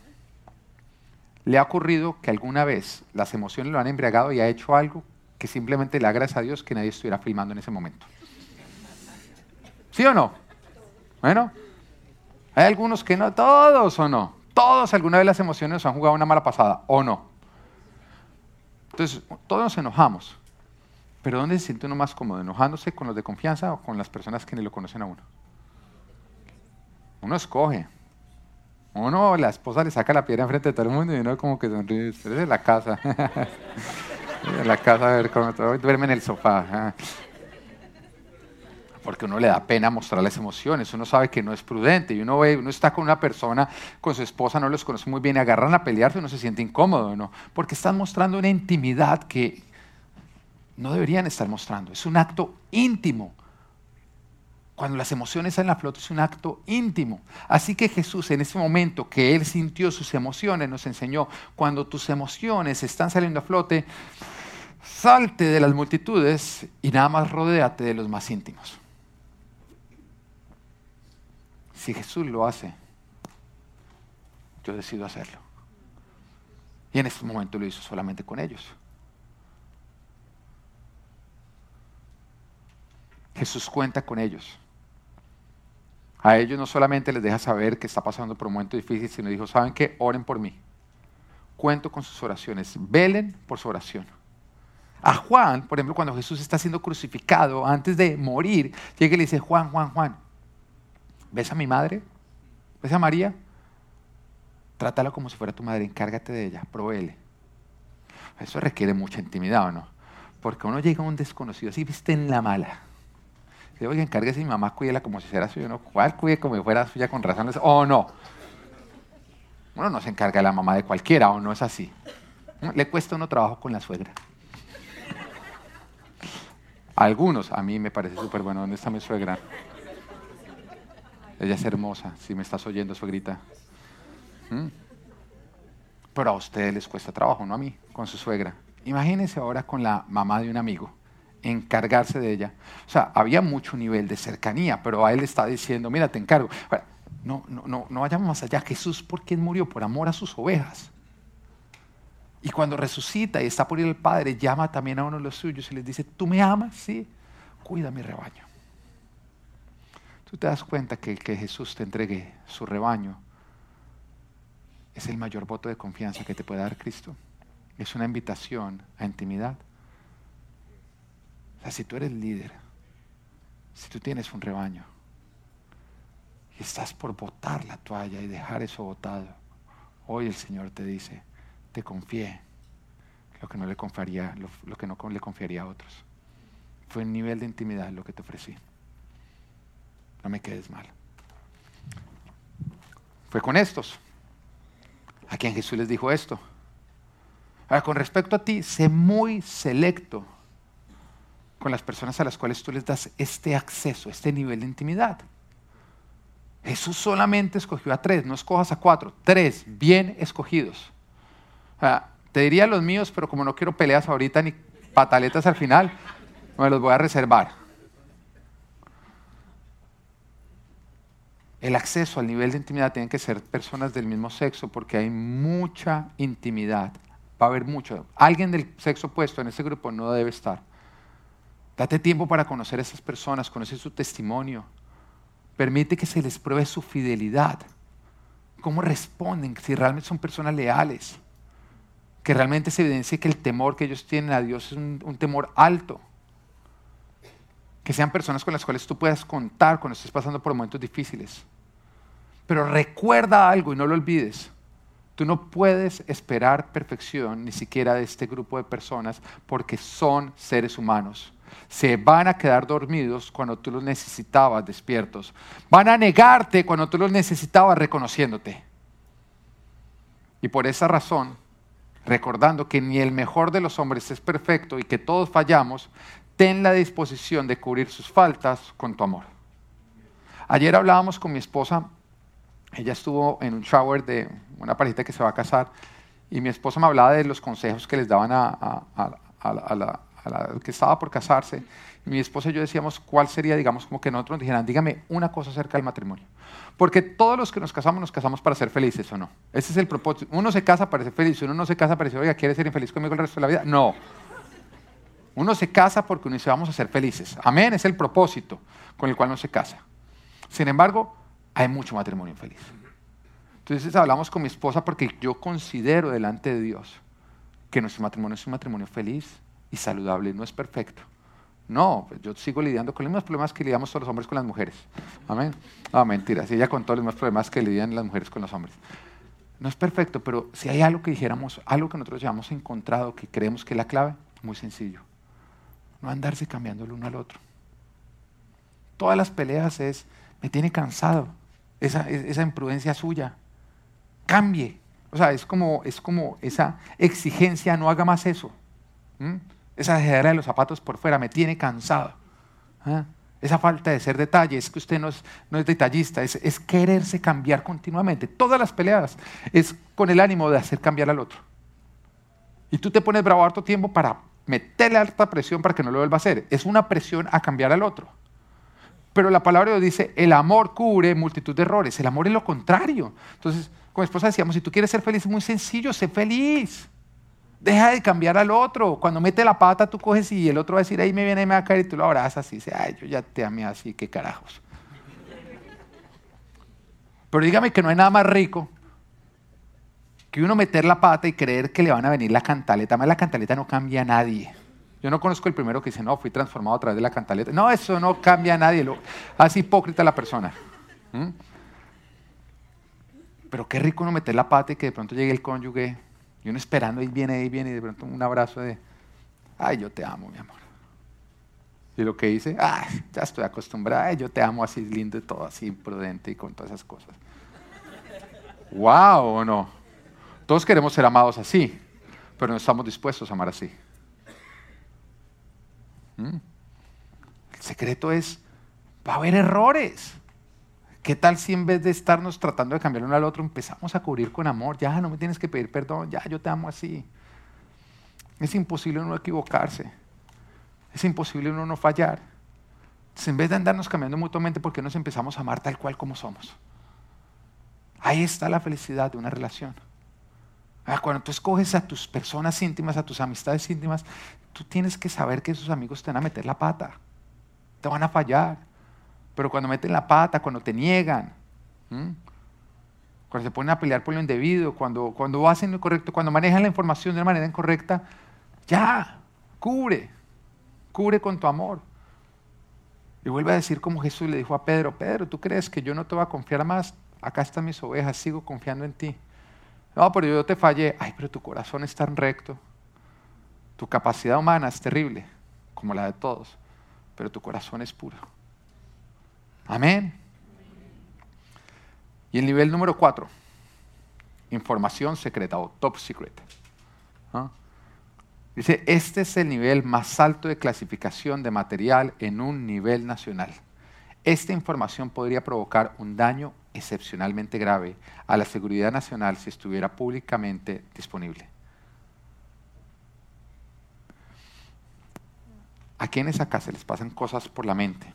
¿Le ha ocurrido que alguna vez las emociones lo han embriagado y ha hecho algo que simplemente le agradece a Dios que nadie estuviera filmando en ese momento? ¿Sí o no? Bueno, hay algunos que no, todos o no. Todos alguna vez las emociones nos han jugado una mala pasada, o no. Entonces, todos nos enojamos. Pero ¿dónde se siente uno más cómodo? ¿Enojándose con los de confianza o con las personas que ni lo conocen a uno? Uno escoge. Uno, la esposa le saca la piedra enfrente de todo el mundo y uno como que sonríe. Eres de la casa. [laughs] de la casa a ver cómo duerme en el sofá. Porque uno le da pena mostrar las emociones, uno sabe que no es prudente y uno ve, uno está con una persona, con su esposa, no los conoce muy bien, y agarran a pelearse, uno se siente incómodo, ¿no? Porque están mostrando una intimidad que no deberían estar mostrando. Es un acto íntimo cuando las emociones salen a flote es un acto íntimo. Así que Jesús en ese momento que Él sintió sus emociones nos enseñó, cuando tus emociones están saliendo a flote, salte de las multitudes y nada más rodéate de los más íntimos. Si Jesús lo hace, yo decido hacerlo. Y en este momento lo hizo solamente con ellos. Jesús cuenta con ellos. A ellos no solamente les deja saber que está pasando por un momento difícil, sino dijo, ¿saben qué? Oren por mí. Cuento con sus oraciones. Velen por su oración. A Juan, por ejemplo, cuando Jesús está siendo crucificado, antes de morir, llega y le dice, Juan, Juan, Juan, ¿ves a mi madre? ¿Ves a María? Trátala como si fuera tu madre, encárgate de ella, proveele. Eso requiere mucha intimidad, ¿o no? Porque uno llega a un desconocido, así viste en la mala que oiga, encárguese mi mamá, cuídela como si fuera suya. ¿no? ¿Cuál cuide como si fuera suya con razones? ¿O no? Uno no se encarga de la mamá de cualquiera, ¿o no es así? Le cuesta uno trabajo con la suegra. [laughs] algunos, a mí me parece súper bueno. ¿Dónde está mi suegra? Ella es hermosa. Si me estás oyendo, suegrita. ¿Mm? Pero a ustedes les cuesta trabajo, no a mí, con su suegra. Imagínense ahora con la mamá de un amigo encargarse de ella. O sea, había mucho nivel de cercanía, pero a él está diciendo, mira, te encargo. No, no, no, no vayamos más allá. Jesús, ¿por qué murió? Por amor a sus ovejas. Y cuando resucita y está por ir el Padre, llama también a uno de los suyos y les dice, ¿tú me amas? Sí, cuida mi rebaño. Tú te das cuenta que que Jesús te entregue su rebaño es el mayor voto de confianza que te puede dar Cristo. Es una invitación a intimidad. O sea, si tú eres líder, si tú tienes un rebaño y estás por botar la toalla y dejar eso botado, hoy el Señor te dice, te confié lo que no le confiaría, lo, que no le confiaría a otros. Fue el nivel de intimidad lo que te ofrecí. No me quedes mal. Fue con estos a quien Jesús les dijo esto. Ahora, con respecto a ti, sé muy selecto con las personas a las cuales tú les das este acceso, este nivel de intimidad. Jesús solamente escogió a tres, no escojas a cuatro, tres bien escogidos. Te diría los míos, pero como no quiero peleas ahorita ni pataletas al final, me los voy a reservar. El acceso al nivel de intimidad tiene que ser personas del mismo sexo porque hay mucha intimidad. Va a haber mucho. Alguien del sexo opuesto en ese grupo no debe estar. Date tiempo para conocer a esas personas, conocer su testimonio. Permite que se les pruebe su fidelidad. Cómo responden, si realmente son personas leales. Que realmente se evidencie que el temor que ellos tienen a Dios es un, un temor alto que sean personas con las cuales tú puedas contar cuando estés pasando por momentos difíciles. Pero recuerda algo y no lo olvides. Tú no puedes esperar perfección ni siquiera de este grupo de personas porque son seres humanos. Se van a quedar dormidos cuando tú los necesitabas despiertos. Van a negarte cuando tú los necesitabas reconociéndote. Y por esa razón, recordando que ni el mejor de los hombres es perfecto y que todos fallamos, ten la disposición de cubrir sus faltas con tu amor. Ayer hablábamos con mi esposa, ella estuvo en un shower de una parejita que se va a casar y mi esposa me hablaba de los consejos que les daban a, la, que estaba por casarse. Mi esposa y yo decíamos cuál sería, digamos, como que nosotros nos dijeran, dígame una cosa acerca del matrimonio. Porque todos los que nos casamos, nos casamos para ser felices o no. Ese es el propósito. Uno se casa para ser feliz, uno no se casa para decir, oiga, ¿quiere ser infeliz conmigo el resto de la vida? No. Uno se casa porque uno dice vamos a ser felices. Amén, es el propósito con el cual uno se casa. Sin embargo, hay mucho matrimonio infeliz. Entonces hablamos con mi esposa porque yo considero delante de Dios que nuestro matrimonio es un matrimonio feliz y saludable, no es perfecto. No, pues yo sigo lidiando con los mismos problemas que lidiamos todos los hombres con las mujeres. Amén. No, mentiras, ella con todos los mismos problemas que lidian las mujeres con los hombres. No es perfecto, pero si hay algo que dijéramos, algo que nosotros ya hemos encontrado, que creemos que es la clave, muy sencillo no andarse cambiando el uno al otro. Todas las peleas es, me tiene cansado, esa, esa imprudencia suya. Cambie. O sea, es como, es como esa exigencia, no haga más eso. Esa dejadera de los zapatos por fuera, me tiene cansado. ¿Ah? Esa falta de ser detalle, es que usted no es, no es detallista, es, quererse cambiar continuamente. Todas las peleas es con el ánimo de hacer cambiar al otro. Y tú te pones bravo harto tiempo para meterle alta presión para que no lo vuelva a hacer. Es una presión a cambiar al otro. Pero la palabra Dios dice, el amor cubre multitud de errores. El amor es lo contrario. Entonces, con mi esposa decíamos, si tú quieres ser feliz, es muy sencillo, sé feliz. Deja de cambiar al otro. Cuando mete la pata, tú coges y el otro va a decir, ahí me viene, me va a caer y tú lo abrazas y dice, ay, yo ya te amé así, qué carajos. Pero dígame que no hay nada más rico que uno meter la pata y creer que le van a venir la cantaleta. Además, la cantaleta no cambia a nadie. Yo no conozco el primero que dice, no, fui transformado a través de la cantaleta. No, eso no cambia a nadie. Lo, hace hipócrita la persona. Pero qué rico uno meter la pata y que de pronto llegue el cónyuge y uno esperando, ahí viene, ahí viene, y de pronto un abrazo de, ay, yo te amo, mi amor. Y lo que dice, ay, ya estoy acostumbrada, ay, yo te amo así lindo y todo, así imprudente y con todas esas cosas. ¿Wow o no? Todos queremos ser amados así, pero no estamos dispuestos a amar así. ¿Mm? El secreto es, va a haber errores. ¿Qué tal si en vez de estarnos tratando de cambiar uno al otro, empezamos a cubrir con amor? Ya, no me tienes que pedir perdón, ya, yo te amo así. Es imposible uno equivocarse. Es imposible uno no fallar. Entonces, en vez de andarnos cambiando mutuamente, ¿por qué nos empezamos a amar tal cual como somos? Ahí está la felicidad de una relación. Ah, cuando tú escoges a tus personas íntimas, a tus amistades íntimas, tú tienes que saber que esos amigos te van a meter la pata, te van a fallar. Pero cuando meten la pata, cuando te niegan, cuando se ponen a pelear por lo indebido, cuando, cuando hacen lo correcto, cuando manejan la información de una manera incorrecta, ya, cubre, cubre con tu amor. Y vuelve a decir como Jesús le dijo a Pedro, Pedro, ¿tú crees que yo no te voy a confiar más? Acá están mis ovejas, sigo confiando en ti. No, pero yo te fallé. Ay, pero tu corazón es tan recto. Tu capacidad humana es terrible, como la de todos, pero tu corazón es puro. Amén. Y el nivel número cuatro, información secreta o top secret. Dice, este es el nivel más alto de clasificación de material en un nivel nacional. Esta información podría provocar un daño excepcionalmente grave a la seguridad nacional si estuviera públicamente disponible. ¿A quiénes acá se les pasan cosas por la mente?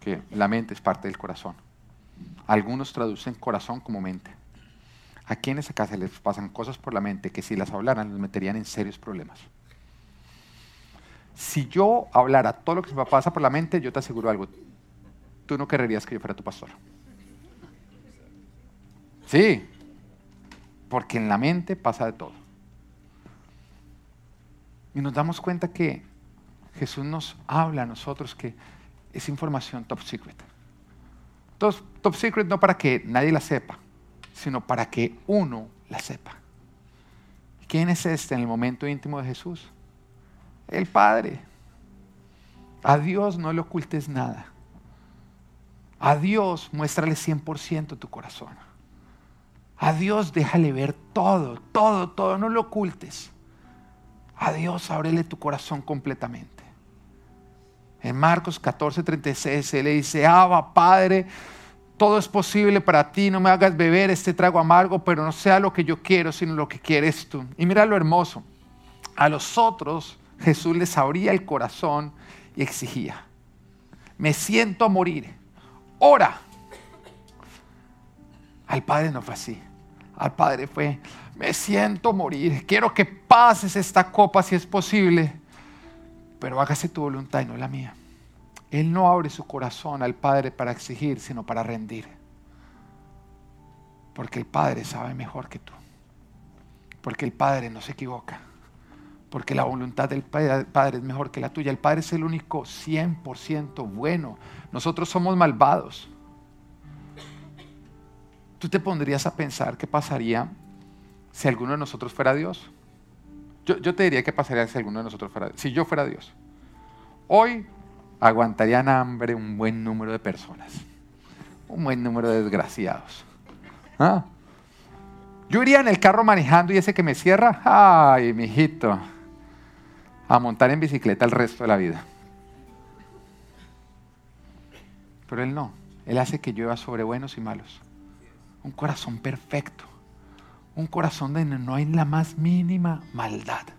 Que la mente es parte del corazón. Algunos traducen corazón como mente. ¿A quiénes acá se les pasan cosas por la mente que si las hablaran los meterían en serios problemas? Si yo hablara todo lo que se me pasa por la mente, yo te aseguro algo. Tú no querrías que yo fuera tu pastor. Sí, porque en la mente pasa de todo. Y nos damos cuenta que Jesús nos habla a nosotros que es información top secret. Entonces, top secret no para que nadie la sepa, sino para que uno la sepa. ¿Quién es este en el momento íntimo de Jesús? El Padre. A Dios no le ocultes nada. A Dios muéstrale 100% tu corazón. A Dios déjale ver todo, todo, todo, no lo ocultes. A Dios ábrele tu corazón completamente. En Marcos 14, 36, Él le dice, Abba, Padre, todo es posible para ti, no me hagas beber este trago amargo, pero no sea lo que yo quiero, sino lo que quieres tú. Y mira lo hermoso, a los otros Jesús les abría el corazón y exigía, me siento a morir, ora. Al Padre no fue así, al Padre fue, me siento a morir, quiero que pases esta copa si es posible, pero hágase tu voluntad y no la mía. Él no abre su corazón al Padre para exigir, sino para rendir. Porque el Padre sabe mejor que tú. Porque el Padre no se equivoca. Porque la voluntad del Padre es mejor que la tuya. El Padre es el único 100% bueno. Nosotros somos malvados. ¿Tú te pondrías a pensar qué pasaría si alguno de nosotros fuera Dios? Yo, te diría qué pasaría si alguno de nosotros fuera Si yo fuera Dios. Hoy aguantarían hambre un buen número de personas, un buen número de desgraciados. ¿Ah? Yo iría en el carro manejando y ese que me cierra, ay, mijito, a montar en bicicleta el resto de la vida. Pero Él no, Él hace que llueva sobre buenos y malos. Un corazón perfecto, un corazón donde no hay la más mínima maldad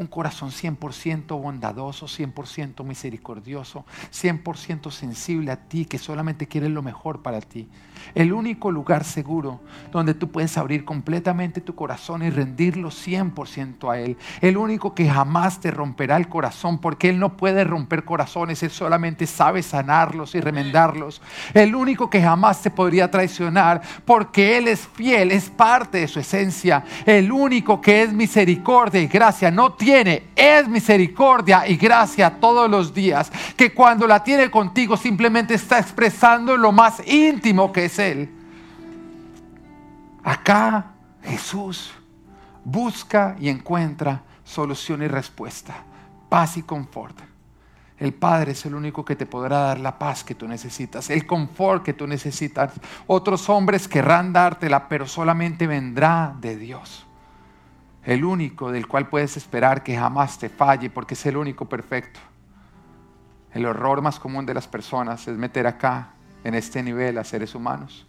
un corazón 100% bondadoso, 100% misericordioso, 100% sensible a ti, que solamente quiere lo mejor para ti. El único lugar seguro donde tú puedes abrir completamente tu corazón y rendirlo 100% a Él. El único que jamás te romperá el corazón, porque Él no puede romper corazones, Él solamente sabe sanarlos y remendarlos. El único que jamás te podría traicionar, porque Él es fiel, es parte de su esencia. El único que es misericordia y gracia, no tiene es misericordia y gracia todos los días, que cuando la tiene contigo simplemente está expresando lo más íntimo que es Él. Acá Jesús busca y encuentra solución y respuesta, paz y confort. El Padre es el único que te podrá dar la paz que tú necesitas, el confort que tú necesitas. Otros hombres querrán dártela, pero solamente vendrá de Dios el único del cual puedes esperar que jamás te falle porque es el único perfecto. El horror más común de las personas es meter acá, en este nivel, a seres humanos.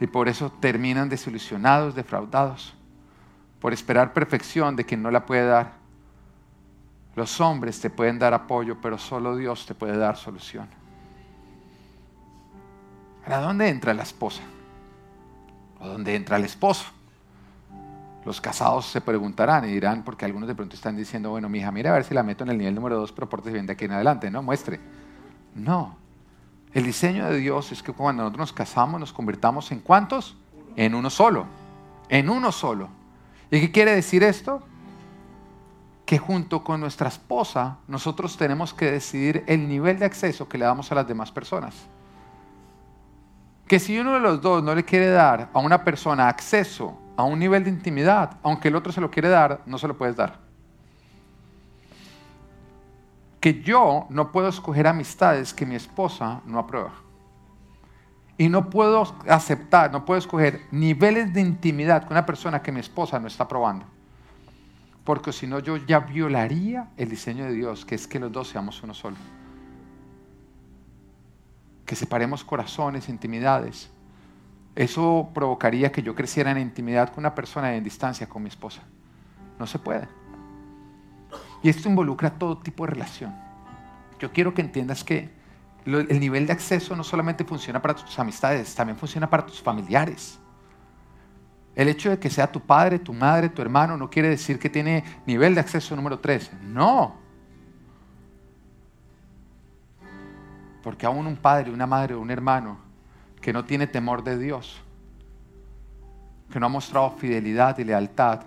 Y por eso terminan desilusionados, defraudados, por esperar perfección de quien no la puede dar. Los hombres te pueden dar apoyo, pero solo Dios te puede dar solución. ¿A dónde entra la esposa? ¿O dónde entra el esposo? Los casados se preguntarán y dirán, porque algunos de pronto están diciendo, bueno, mi mira a ver si la meto en el nivel número dos, pero porte bien de aquí en adelante, ¿no? Muestre. No. El diseño de Dios es que cuando nosotros nos casamos nos convirtamos en cuántos? En uno solo. En uno solo. ¿Y qué quiere decir esto? Que junto con nuestra esposa nosotros tenemos que decidir el nivel de acceso que le damos a las demás personas. Que si uno de los dos no le quiere dar a una persona acceso a un nivel de intimidad, aunque el otro se lo quiere dar, no se lo puedes dar. Que yo no puedo escoger amistades que mi esposa no aprueba. Y no puedo aceptar, no puedo escoger niveles de intimidad con una persona que mi esposa no está aprobando. Porque si no, yo ya violaría el diseño de Dios, que es que los dos seamos uno solo. Que separemos corazones, intimidades, eso provocaría que yo creciera en intimidad con una persona y en distancia con mi esposa. No se puede. Y esto involucra todo tipo de relación. yo quiero que entiendas que el nivel de acceso no solamente funciona para tus amistades, también funciona para tus familiares. El hecho de que sea tu padre, tu madre, tu hermano, no quiere decir que tiene nivel de acceso número 13. No. Porque aún un padre, una madre un hermano que no tiene temor de Dios, que no ha mostrado fidelidad y lealtad,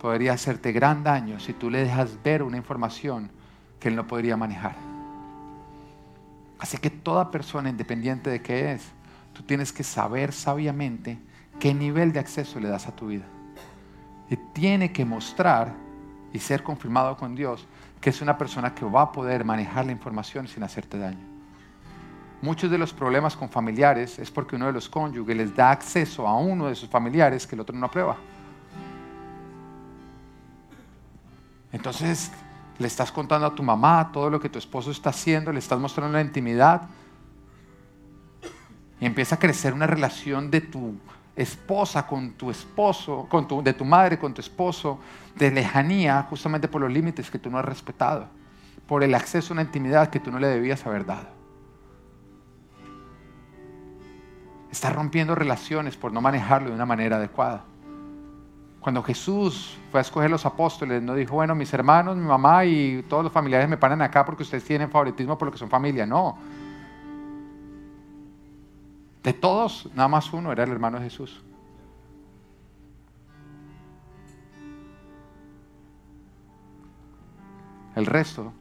podría hacerte gran daño si tú le dejas ver una información que él no podría manejar. Así que toda persona, independiente de qué es, tú tienes que saber sabiamente qué nivel de acceso le das a tu vida. Y tiene que mostrar y ser confirmado con Dios que es una persona que va a poder manejar la información sin hacerte daño. Muchos de los problemas con familiares es porque uno de los cónyuges les da acceso a uno de sus familiares que el otro no aprueba. Entonces, le estás contando a tu mamá todo lo que tu esposo está haciendo, le estás mostrando la intimidad. Y empieza a crecer una relación de tu esposa con tu esposo, con tu, de tu madre con tu esposo, de lejanía, justamente por los límites que tú no has respetado, por el acceso a una intimidad que tú no le debías haber dado. Estás rompiendo relaciones por no manejarlo de una manera adecuada. Cuando Jesús fue a escoger los apóstoles, no dijo, bueno, mis hermanos, mi mamá y todos los familiares me paran acá porque ustedes tienen favoritismo por lo que son familia. No. De todos, nada más uno era el hermano de Jesús. El resto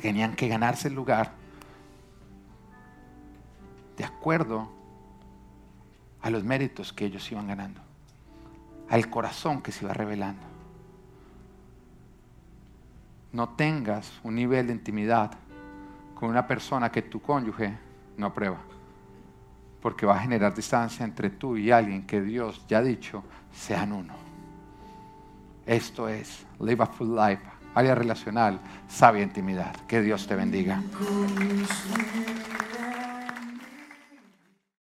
tenían que ganarse el lugar de acuerdo a los méritos que ellos iban ganando al corazón que se va revelando. No tengas un nivel de intimidad con una persona que tu cónyuge no aprueba, porque va a generar distancia entre tú y alguien que Dios ya ha dicho sean uno. Esto es Live a Full Life, área relacional, sabia intimidad. Que Dios te bendiga.